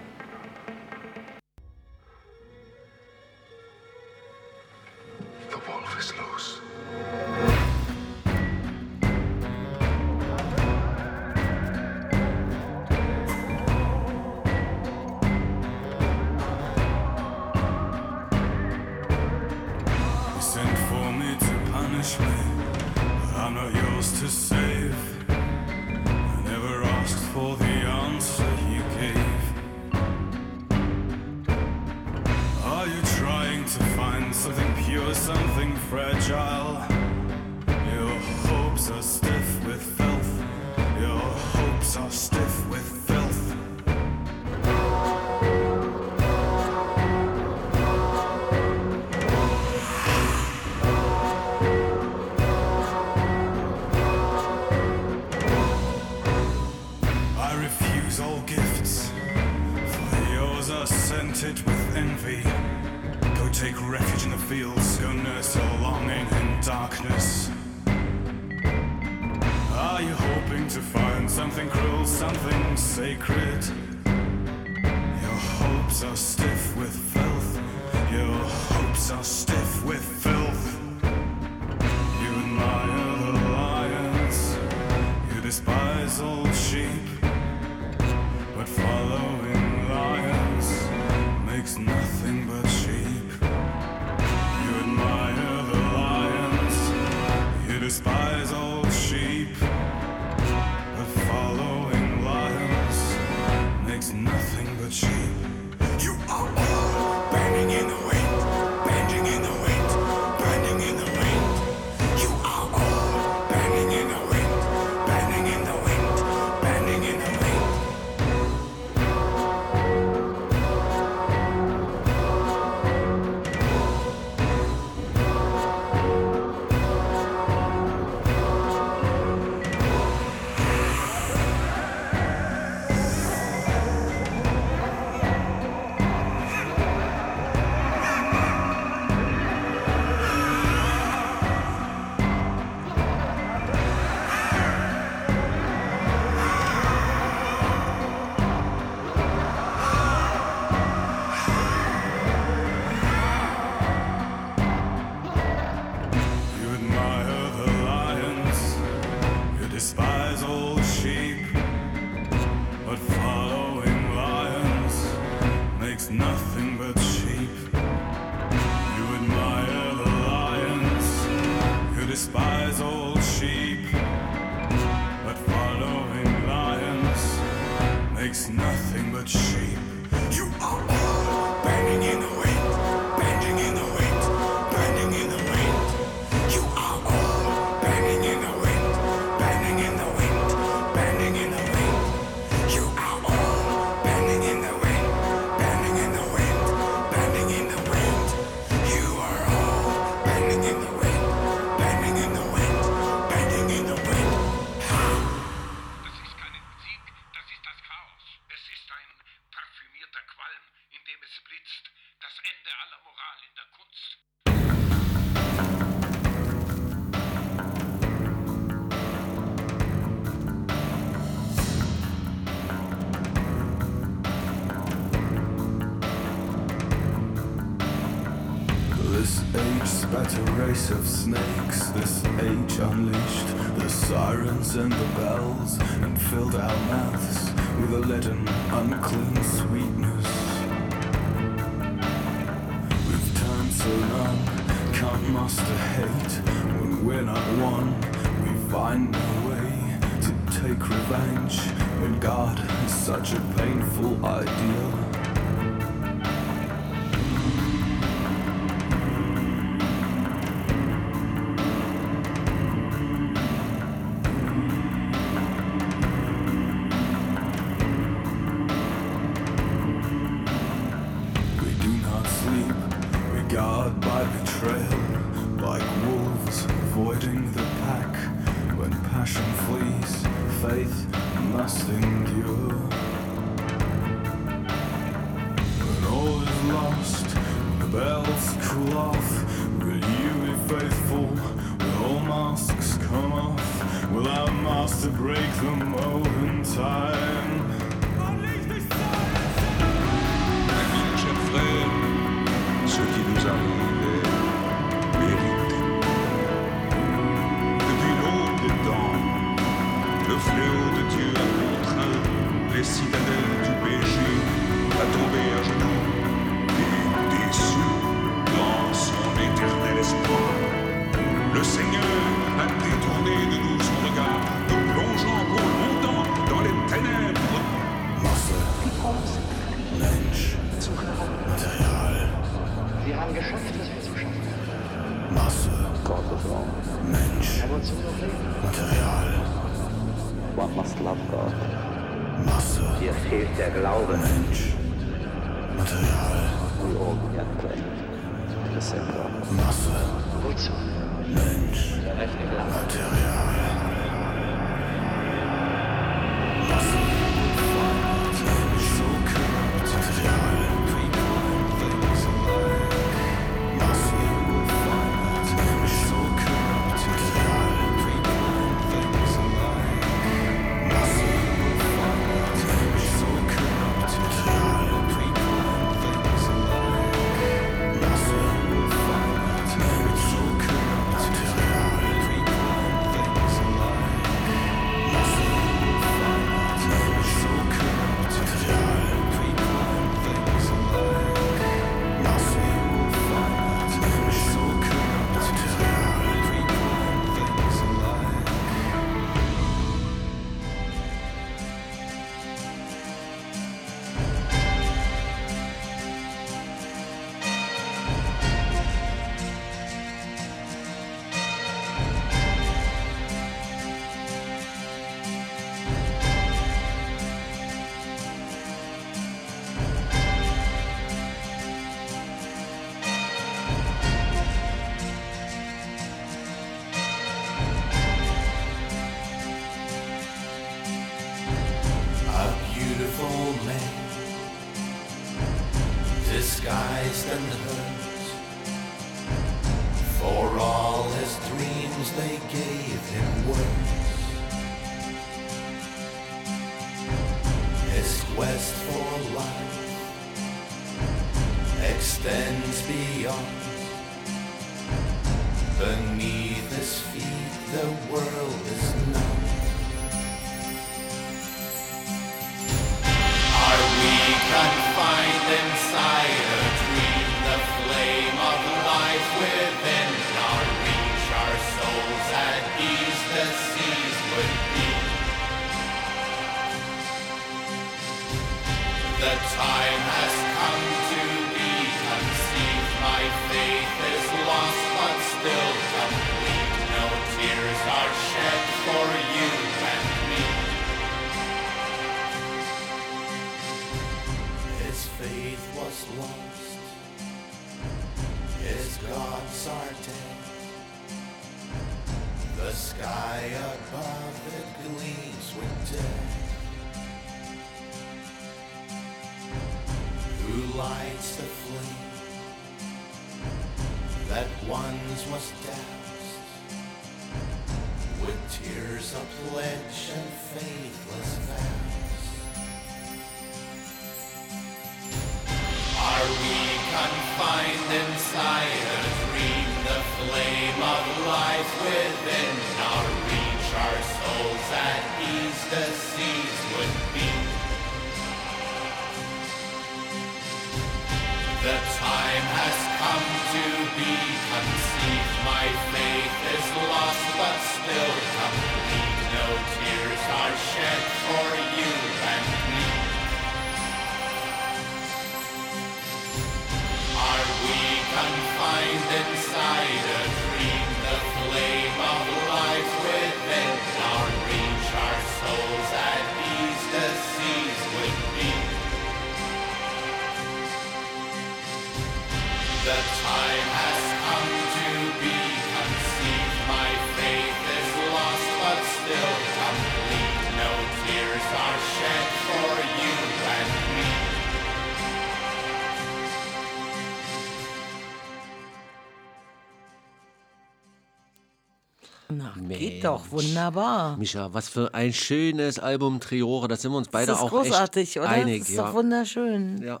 Doch, wunderbar. Micha, was für ein schönes Album Triore, da sind wir uns beide das ist auch großartig, echt oder? einig. das ist ja. doch wunderschön. ja.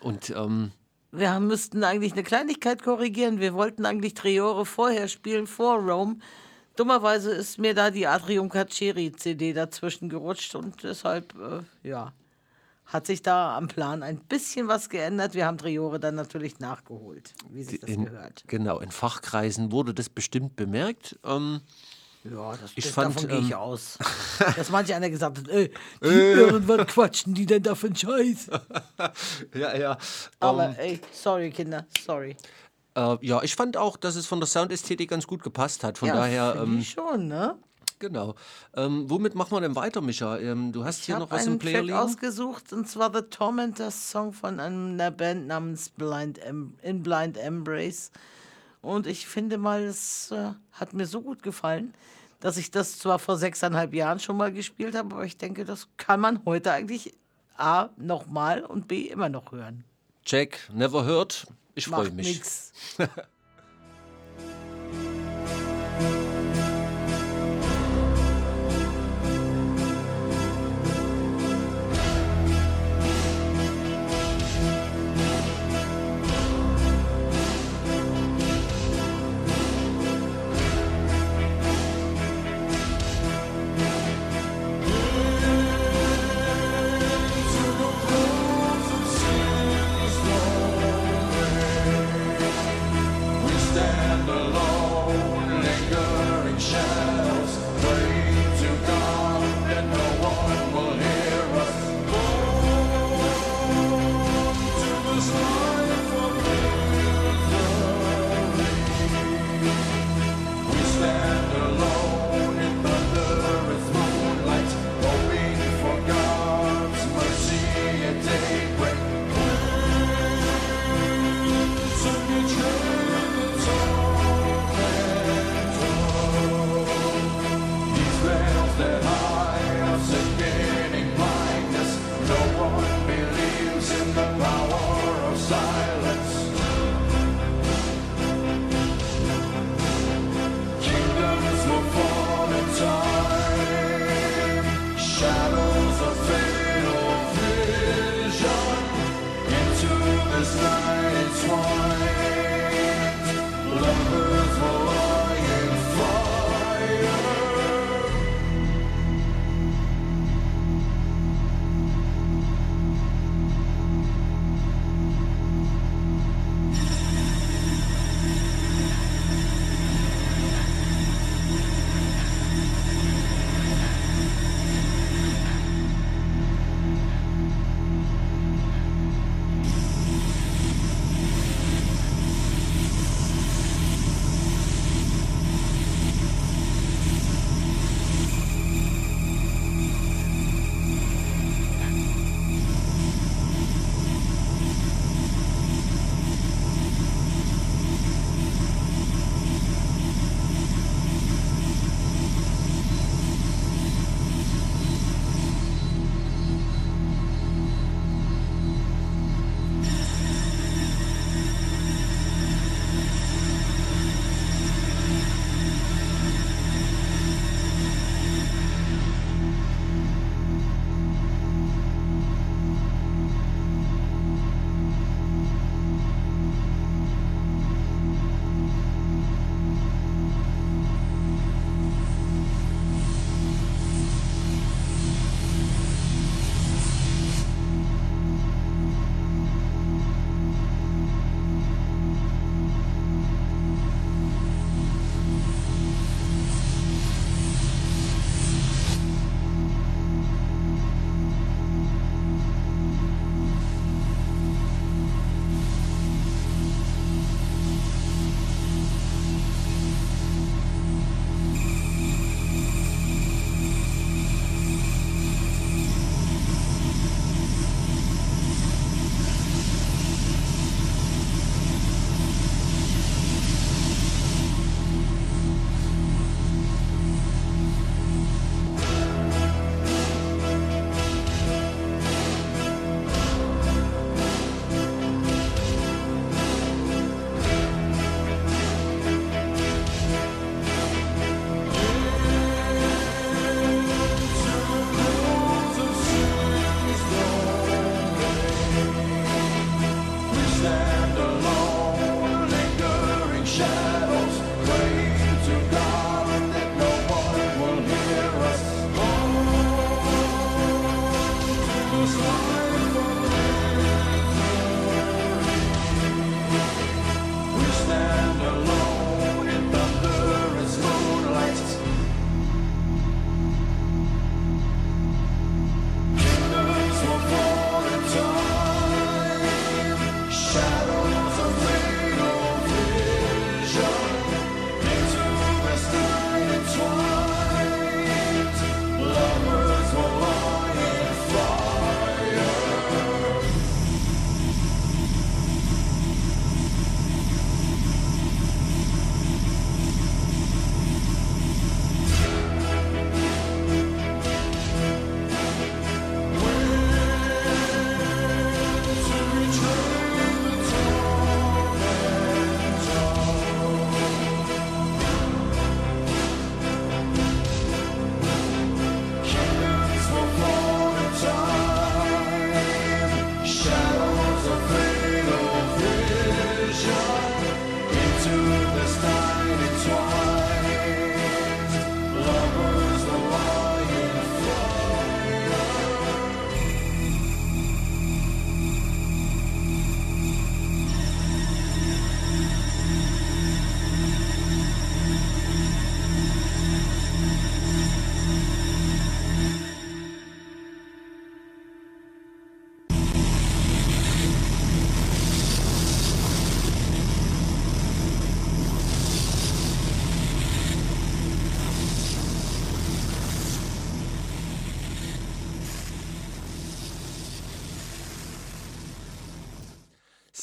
Und ähm, Wir haben- müssten eigentlich eine Kleinigkeit korrigieren. Wir wollten eigentlich Triore vorher spielen, vor Rome. Dummerweise ist mir da die Atrium Caceri CD dazwischen gerutscht und deshalb, äh, ja, hat sich da am Plan ein bisschen was geändert. Wir haben Triore dann natürlich nachgeholt, wie sich das in, gehört. genau, in Fachkreisen wurde das bestimmt bemerkt. Ähm, Ja, das, ich das, fand, davon gehe ich ähm, aus. Dass manche einer gesagt hat, ey, die Äh. Irren, was quatschen die denn da für einen Scheiß? ja, ja. Aber ähm, ey, sorry Kinder, sorry. äh, ja, ich fand auch, dass es von der Soundästhetik ganz gut gepasst hat. Von ja, daher. Ähm, ich schon, ne? genau. Ähm, womit machen wir denn weiter, Micha? Ähm, du hast Ich hier noch was im einen Player Track liegen? ausgesucht und zwar The Tormentors Song von einer Band namens Blind em In Blind Embrace. Und ich finde mal, es äh, hat mir so gut gefallen, dass ich das zwar vor sechseinhalb Jahren schon mal gespielt habe, aber ich denke, das kann man heute eigentlich A nochmal und B immer noch hören. Jack, never heard. Ich freue mich. nix.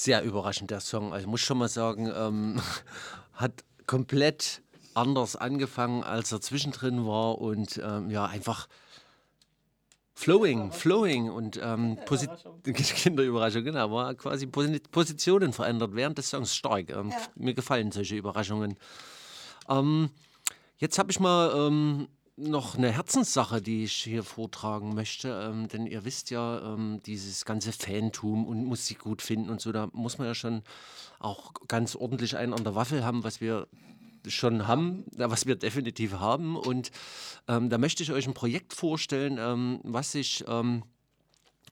sehr überraschend, der Song. Also muss schon mal sagen, ähm, hat komplett anders angefangen, als er zwischendrin war und ähm, ja, einfach flowing, flowing und ähm, Posi Kinderüberraschung, genau, war quasi Posi Positionen verändert während des Songs stark. Ähm, Ja. Mir gefallen solche Überraschungen. Ähm, jetzt habe ich mal ähm, noch eine Herzenssache, die ich hier vortragen möchte, ähm, denn ihr wisst ja, ähm, dieses ganze Fantum und Musik gut finden und so, da muss man ja schon auch ganz ordentlich einen an der Waffel haben, was wir schon haben, was wir definitiv haben. Und ähm, da möchte ich euch ein Projekt vorstellen, ähm, was sich ähm,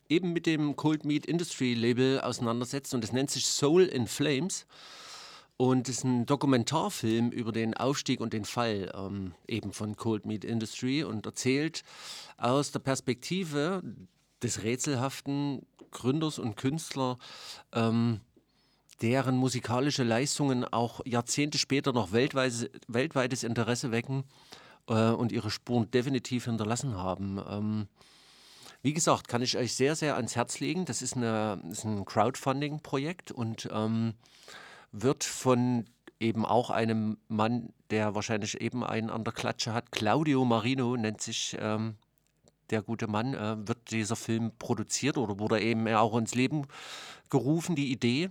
eben mit dem Cold Meat Industry Label auseinandersetzt und das nennt sich Soul in Flames. Und es ist ein Dokumentarfilm über den Aufstieg und den Fall ähm, eben von Cold Meat Industry und erzählt aus der Perspektive des rätselhaften Gründers und Künstler, ähm, deren musikalische Leistungen auch Jahrzehnte später noch weltweites, weltweites Interesse wecken äh, und ihre Spuren definitiv hinterlassen haben. Ähm, wie gesagt, kann ich euch sehr, sehr ans Herz legen. Das ist, eine, ist ein Crowdfunding-Projekt und ähm, wird von eben auch einem Mann, der wahrscheinlich eben einen an der Klatsche hat, Claudio Marino nennt sich ähm, der gute Mann, äh, wird dieser Film produziert oder wurde eben auch ins Leben gerufen, die Idee.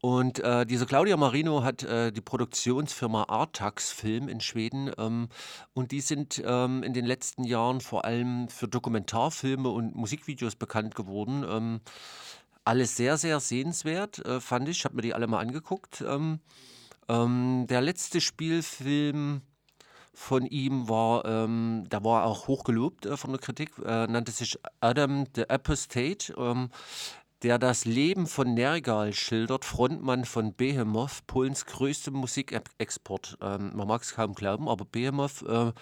Und äh, dieser Claudia Marino hat äh, die Produktionsfirma Artax Film in Schweden ähm, und die sind ähm, in den letzten Jahren vor allem für Dokumentarfilme und Musikvideos bekannt geworden. Ähm, alles sehr, sehr sehenswert, äh, fand ich. Ich habe mir die alle mal angeguckt. Ähm, ähm, der letzte Spielfilm von ihm war, ähm, da war auch hochgelobt äh, von der Kritik, äh, nannte sich Adam the Apostate, ähm, der das Leben von Nergal schildert, Frontmann von Behemoth, Polens größtem Musikexport. Ähm, man mag es kaum glauben, aber Behemoth äh,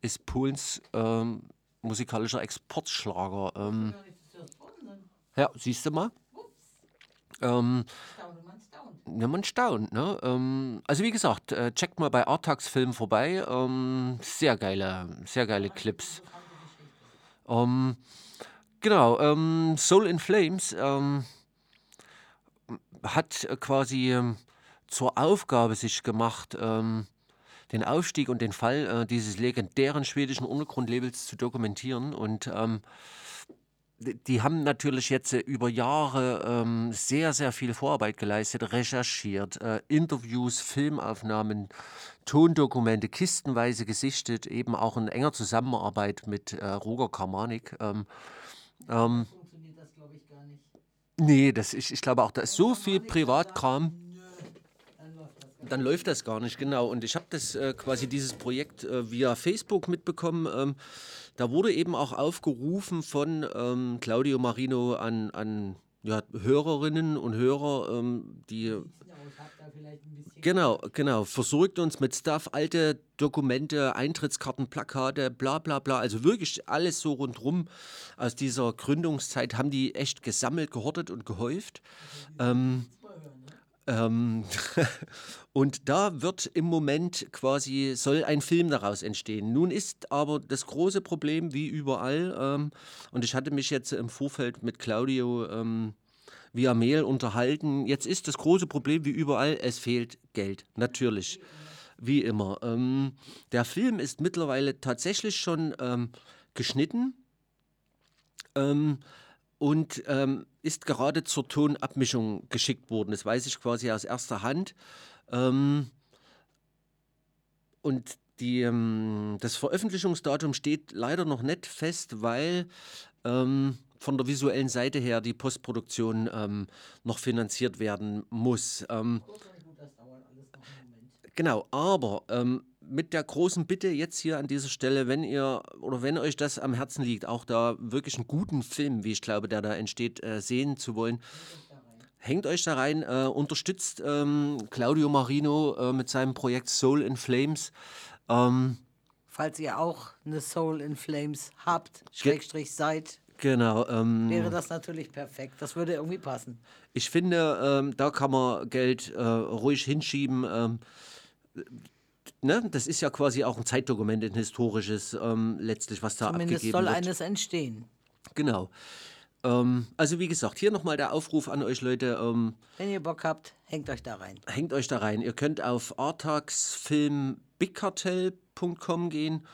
ist Polens ähm, musikalischer Exportschlager. Ähm, ja, siehst du mal. Ähm, ja, man staunt, ne? Ähm, also wie gesagt, äh, checkt mal bei Artax Film vorbei. Ähm, sehr geile, sehr geile Clips. Ähm, genau, ähm, Soul in Flames ähm, hat quasi zur Aufgabe sich gemacht, den Aufstieg und den Fall äh, dieses legendären schwedischen Untergrundlabels zu dokumentieren und die- haben natürlich jetzt äh, über Jahre ähm, sehr, sehr viel Vorarbeit geleistet, recherchiert, äh, Interviews, Filmaufnahmen, Tondokumente, kistenweise gesichtet, eben auch in enger Zusammenarbeit mit äh, Roger Karmanik. Ähm, ähm, nee, das, ich, ich glaube auch, da ist so viel Privatkram. Dann läuft das gar nicht, genau. Und ich habe das äh, quasi dieses Projekt äh, via Facebook mitbekommen. Ähm, da wurde eben auch aufgerufen von ähm, Claudio Marino an, an ja, Hörerinnen und Hörer, ähm, die Genau, genau. Versorgt uns mit Stuff, alte Dokumente, Eintrittskarten, Plakate, bla bla bla. Also wirklich alles so rundrum aus dieser Gründungszeit haben die echt gesammelt, gehortet und gehäuft. Ähm, ähm, und da wird im Moment quasi, soll ein Film daraus entstehen. Nun ist aber das große Problem, wie überall, ähm, und ich hatte mich jetzt im Vorfeld mit Claudio ähm, via Mail unterhalten. Jetzt ist das große Problem, wie überall, es fehlt Geld. Natürlich. Wie immer. Ähm, der Film ist mittlerweile tatsächlich schon ähm, geschnitten. Ähm, und ähm, ist gerade zur Tonabmischung geschickt worden. Das weiß ich quasi aus erster Hand. Ähm, und die, ähm, das Veröffentlichungsdatum steht leider noch nicht fest, weil ähm, von der visuellen Seite her die Postproduktion ähm, noch finanziert werden muss. Ähm, genau, aber mit der großen Bitte jetzt hier an dieser Stelle, wenn ihr oder wenn euch das am Herzen liegt, auch da wirklich einen guten Film, wie ich glaube, der da entsteht, äh, sehen zu wollen, hängt euch da rein, äh, unterstützt ähm, Claudio Marino äh, mit seinem Projekt Soul in Flames. Ähm, Falls ihr auch eine Soul in Flames habt, Schrägstrich seid, genau. Ähm, wäre das natürlich perfekt. Das würde irgendwie passen. Ich finde, ähm, da kann man Geld äh, ruhig hinschieben. Ähm, ne? Das ist ja quasi auch ein Zeitdokument, ein historisches, ähm, letztlich, was da Zumindest abgegeben soll wird. eines entstehen. Genau. Ähm, also wie gesagt, hier nochmal der Aufruf an euch Leute. Ähm, Wenn ihr Bock habt, hängt euch da rein. hängt euch da rein. Ihr könnt auf artaxfilmbigcartel.com gehen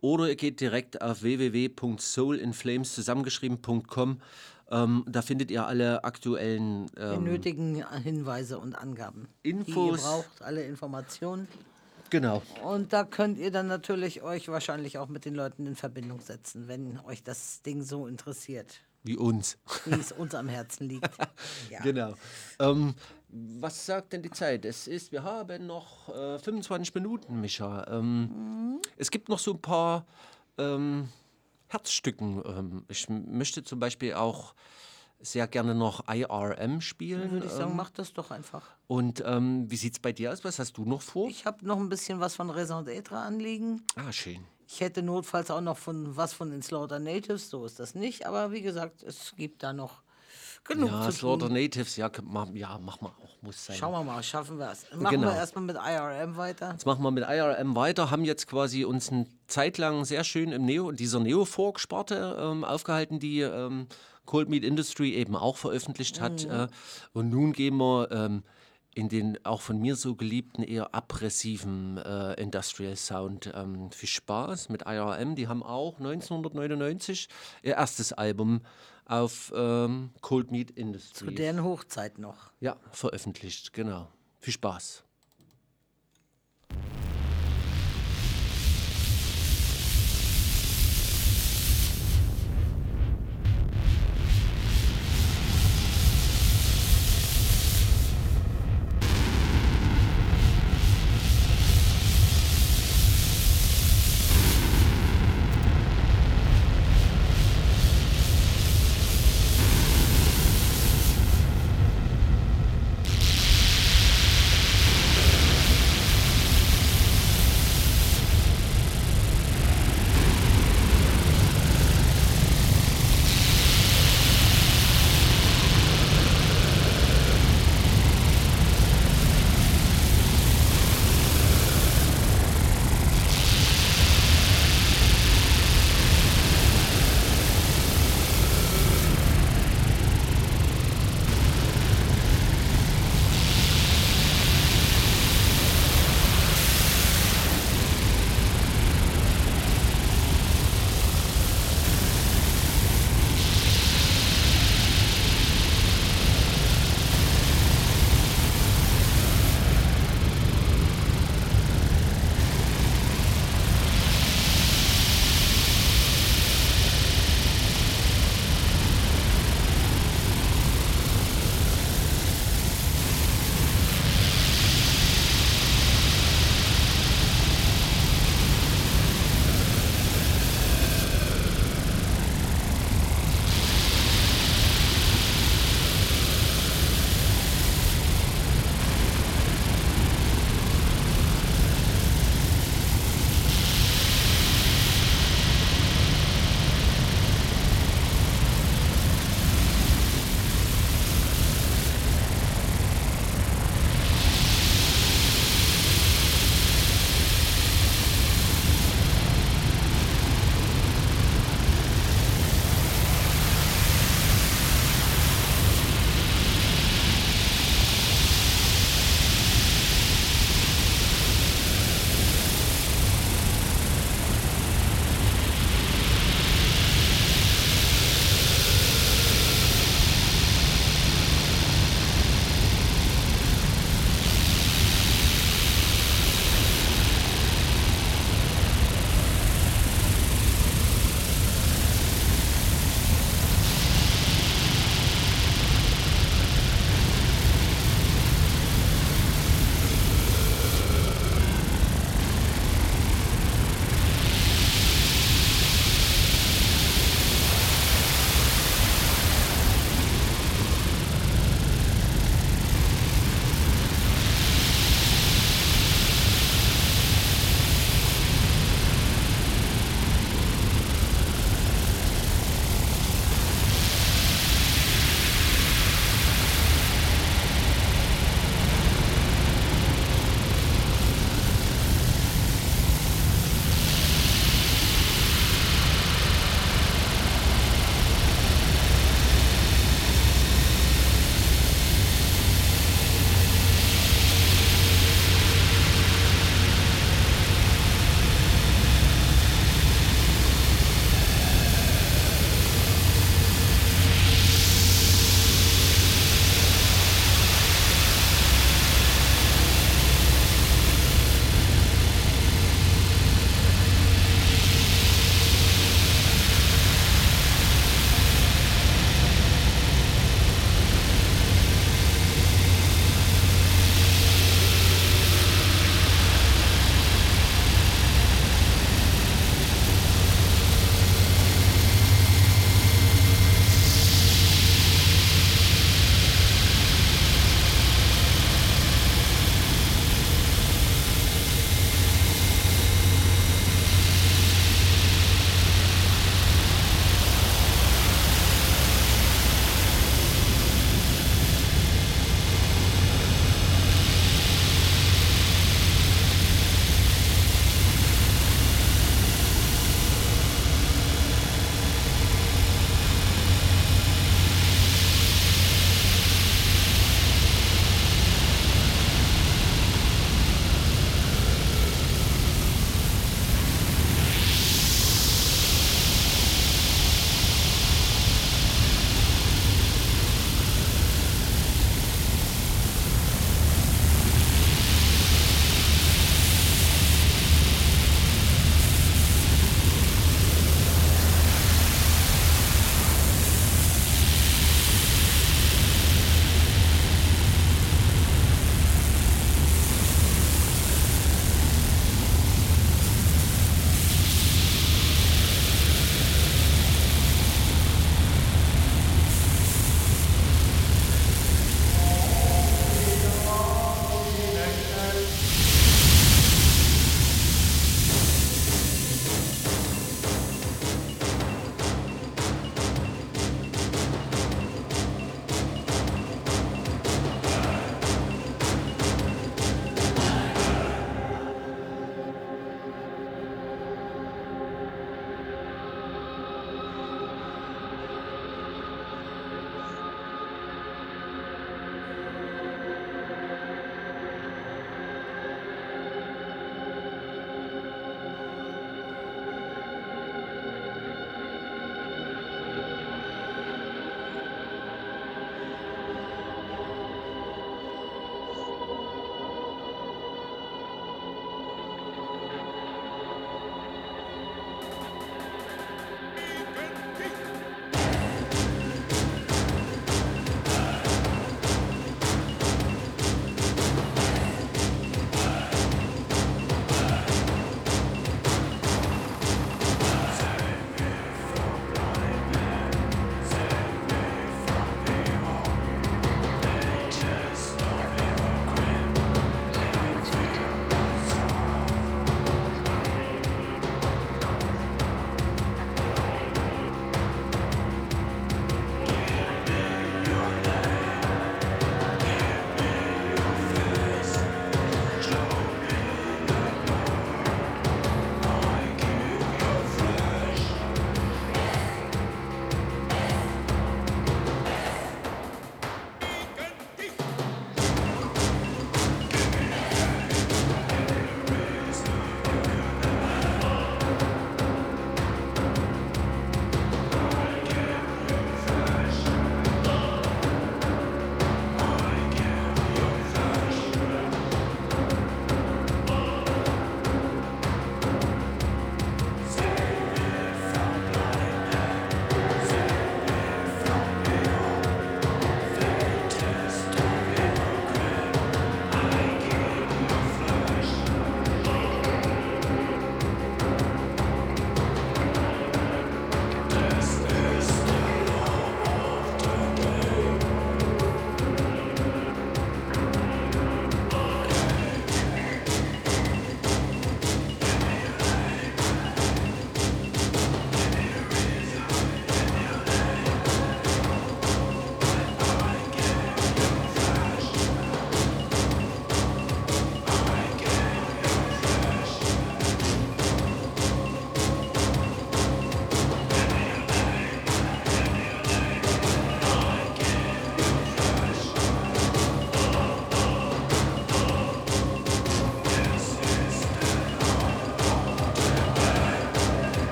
oder ihr geht direkt auf www.soulinflames zusammengeschrieben.com. Ähm, da findet ihr alle aktuellen Die ähm, nötigen Hinweise und Angaben. Die ihr Infos. braucht, alle Informationen. Genau. Und da könnt ihr dann natürlich euch wahrscheinlich auch mit den Leuten in Verbindung setzen, wenn euch das Ding so interessiert, Wie uns. wie es uns am Herzen liegt. Ja. Genau. Ähm, was sagt denn die Zeit? Es ist, wir haben noch äh, 25 Minuten, Micha. Ähm, Mhm. Es gibt noch so ein paar ähm, Herzstücken. Ähm, ich möchte zum Beispiel auch sehr gerne noch IRM spielen. Dann würde ich sagen, ähm, macht das doch einfach. Und ähm, wie sieht es bei dir aus? Was hast du noch vor? Ich habe noch ein bisschen was von Raison d'être anliegen. Ah, schön. Ich hätte notfalls auch noch von was von den Slaughter Natives, so ist das nicht. Aber wie gesagt, es gibt da noch genug ja, zu Slaughter tun. Natives, ja, k- ma- ja, mach mal auch, muss sein. Schauen wir mal, schaffen wir es. Machen Genau. wir erstmal mit IRM weiter. Jetzt machen wir mit IRM weiter, haben jetzt quasi uns eine Zeit lang sehr schön im Neo, in dieser Neo-Folk-Sparte ähm, aufgehalten, die ähm, Cold Meat Industry eben auch veröffentlicht hat. Mhm. Äh, und nun gehen wir ähm, in den auch von mir so geliebten, eher aggressiven äh, Industrial Sound. Ähm, viel Spaß mit IRM, die haben auch 1999 ihr erstes Album auf ähm, Cold Meat Industry. Zu deren Hochzeit noch. Ja, veröffentlicht, genau. Viel Spaß.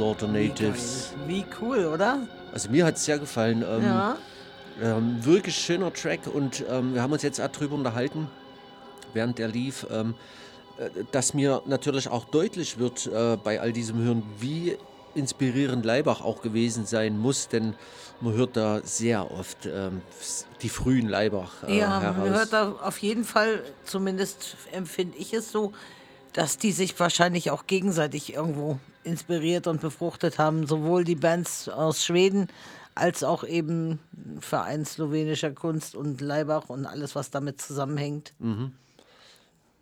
Slaughter Natives. Wie cool, oder? Also mir hat es sehr gefallen. Ähm, Ja. ähm, wirklich schöner Track und ähm, wir haben uns jetzt auch drüber unterhalten, während der lief, ähm, äh, dass mir natürlich auch deutlich wird äh, bei all diesem Hören, wie inspirierend Leibach auch gewesen sein muss, denn man hört da sehr oft ähm, die frühen Leibach äh, Ja, heraus. man hört da auf jeden Fall, zumindest empfinde ich es so, dass die sich wahrscheinlich auch gegenseitig irgendwo inspiriert und befruchtet haben. Sowohl die Bands aus Schweden als auch eben Verein slowenischer Kunst und Leibach und alles, was damit zusammenhängt. Mhm.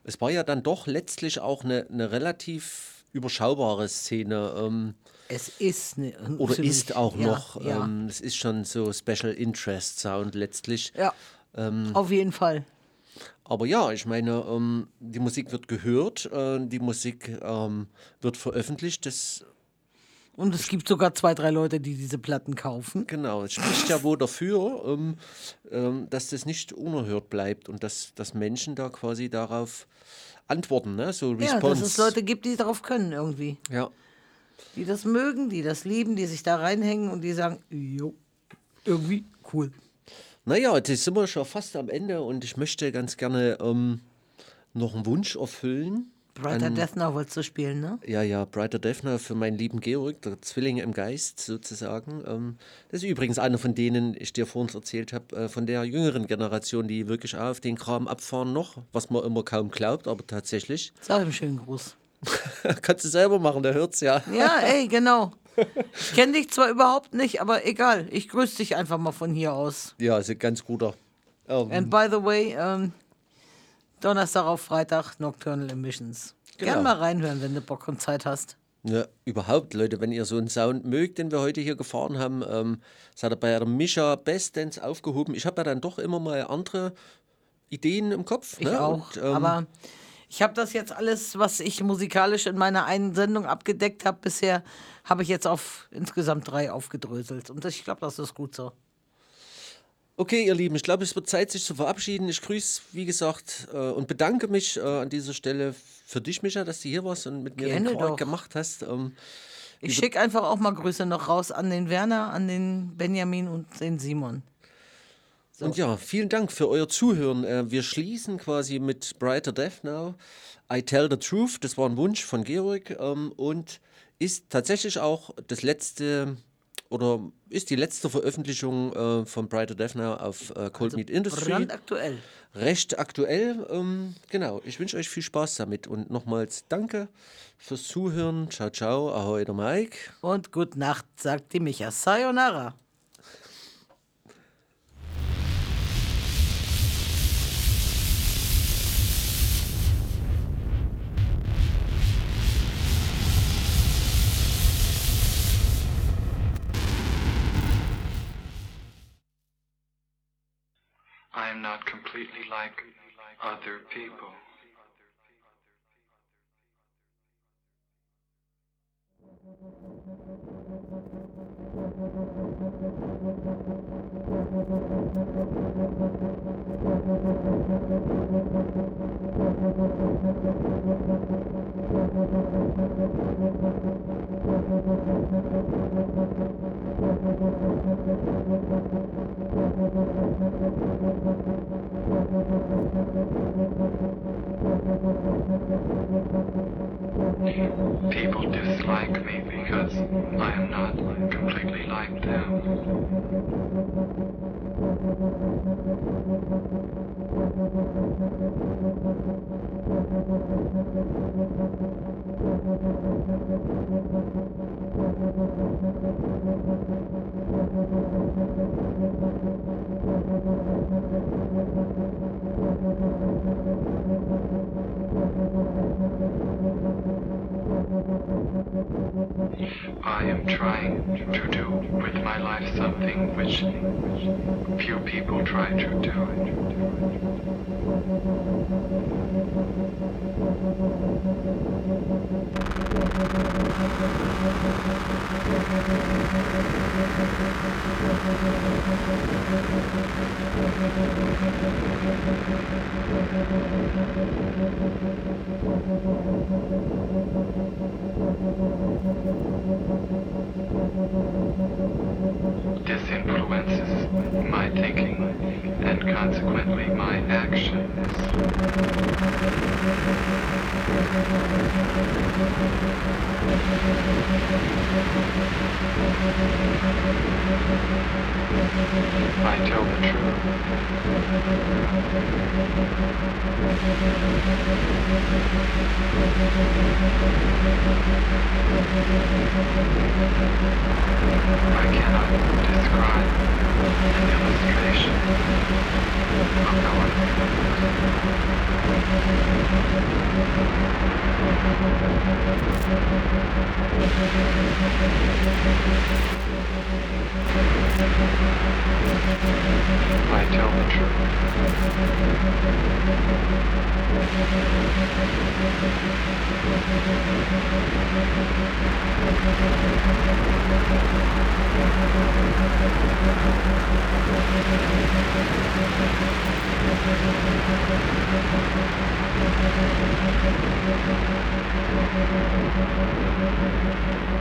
Es war ja dann doch letztlich auch eine, eine relativ überschaubare Szene. Ähm, es ist eine, oder ist auch ja, noch. ja. Ähm, es ist schon so Special Interest Sound letztlich. Ja, Ähm, auf jeden Fall. Aber ja, ich meine, ähm, die Musik wird gehört, äh, die Musik ähm, wird veröffentlicht. Das Und es gibt sogar zwei, drei Leute, die diese Platten kaufen. Genau, es spricht ja wohl dafür, ähm, ähm, dass das nicht unerhört bleibt und dass, dass Menschen da quasi darauf antworten, ne? so Ja, Response. dass es Leute gibt, die darauf können irgendwie. Ja. Die das mögen, die das lieben, die sich da reinhängen und die sagen, jo, irgendwie cool. Naja, jetzt sind wir schon fast am Ende und ich möchte ganz gerne ähm, noch einen Wunsch erfüllen. Brighter an- Death Now wolltest du spielen, ne? Ja, ja, Brighter Defner für meinen lieben Georg, der Zwilling im Geist sozusagen. Ähm, das ist übrigens einer von denen, ich dir vorhin erzählt habe, äh, von der jüngeren Generation, die wirklich auch auf den Kram abfahren noch, was man immer kaum glaubt, aber tatsächlich. Sag ihm schönen Gruß. Kannst du selber machen, der hört's ja. Ja, ey, genau. Ich kenne dich zwar überhaupt nicht, aber egal. Ich grüße dich einfach mal von hier aus. Ja, ist ein ganz guter. Ähm, And by the way, ähm, Donnerstag auf Freitag Nocturnal Emissions. Genau. Gern mal reinhören, wenn du Bock und Zeit hast. Ja, überhaupt, Leute, wenn ihr so einen Sound mögt, den wir heute hier gefahren haben, ähm, das hat er bei der Mischa bestens aufgehoben. Ich habe ja dann doch immer mal andere Ideen im Kopf. Ich ne? auch. Und, ähm, aber ich habe das jetzt alles, was ich musikalisch in meiner einen Sendung abgedeckt habe bisher, habe ich jetzt auf insgesamt drei aufgedröselt. Und ich glaube, das ist gut so. Okay, ihr Lieben, ich glaube, es wird Zeit, sich zu verabschieden. Ich grüße, wie gesagt, äh, und bedanke mich äh, an dieser Stelle für dich, Micha, dass du hier warst und mit mir Gerne den Quark gemacht hast. Ähm, Ich schicke einfach auch mal Grüße noch raus an den Werner, an den Benjamin und den Simon. Und ja, vielen Dank für euer Zuhören. Äh, wir schließen quasi mit Brighter Death Now. I Tell the Truth, das war ein Wunsch von Georg ähm, und ist tatsächlich auch das letzte oder ist die letzte Veröffentlichung äh, von Brighter Death Now auf äh, Cold Meat Industry. Brandaktuell. Recht aktuell. Ähm, genau, ich wünsche euch viel Spaß damit und nochmals danke fürs Zuhören. Ciao, ciao, ahoi, der Mike. Und gute Nacht, sagt die Micha. Sayonara. Am not completely like other people. People dislike me because I am not completely like them. Few people try to do. Tell the truth. I cannot describe an illustration of how I I tell the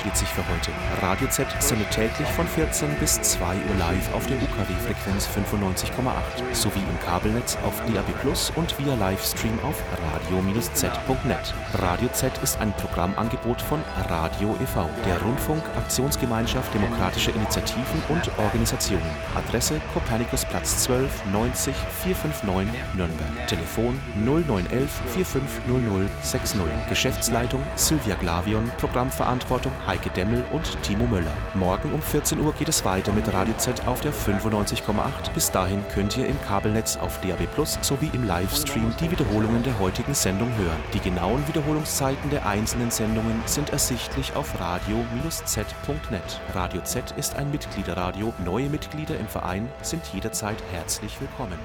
verabschiedet sich für heute. Radio Z sendet täglich von 14 bis 2 Uhr live auf der UKW-Frequenz 95,8 sowie im Kabelnetz auf DAB Plus und via Livestream auf radio-z.net. Radio Z ist ein Programmangebot von Radio e.V., der Rundfunk-Aktionsgemeinschaft demokratischer Initiativen und Organisationen. Adresse Kopernikusplatz 12 90 459 Nürnberg. Telefon 0911 4500 60. Geschäftsleitung Sylvia Glavion, Programmverantwortung Heike Demmel und Timo Möller. Morgen um 14 Uhr geht es weiter mit Radio Z auf der 95,8. Bis dahin könnt ihr im Kabelnetz auf DAB Plus sowie im Livestream die Wiederholungen der heutigen Sendung hören. Die genauen Wiederholungszeiten der einzelnen Sendungen sind ersichtlich auf radio-z.net. Radio Z ist ein Mitgliederradio. Neue Mitglieder im Verein sind jederzeit herzlich willkommen.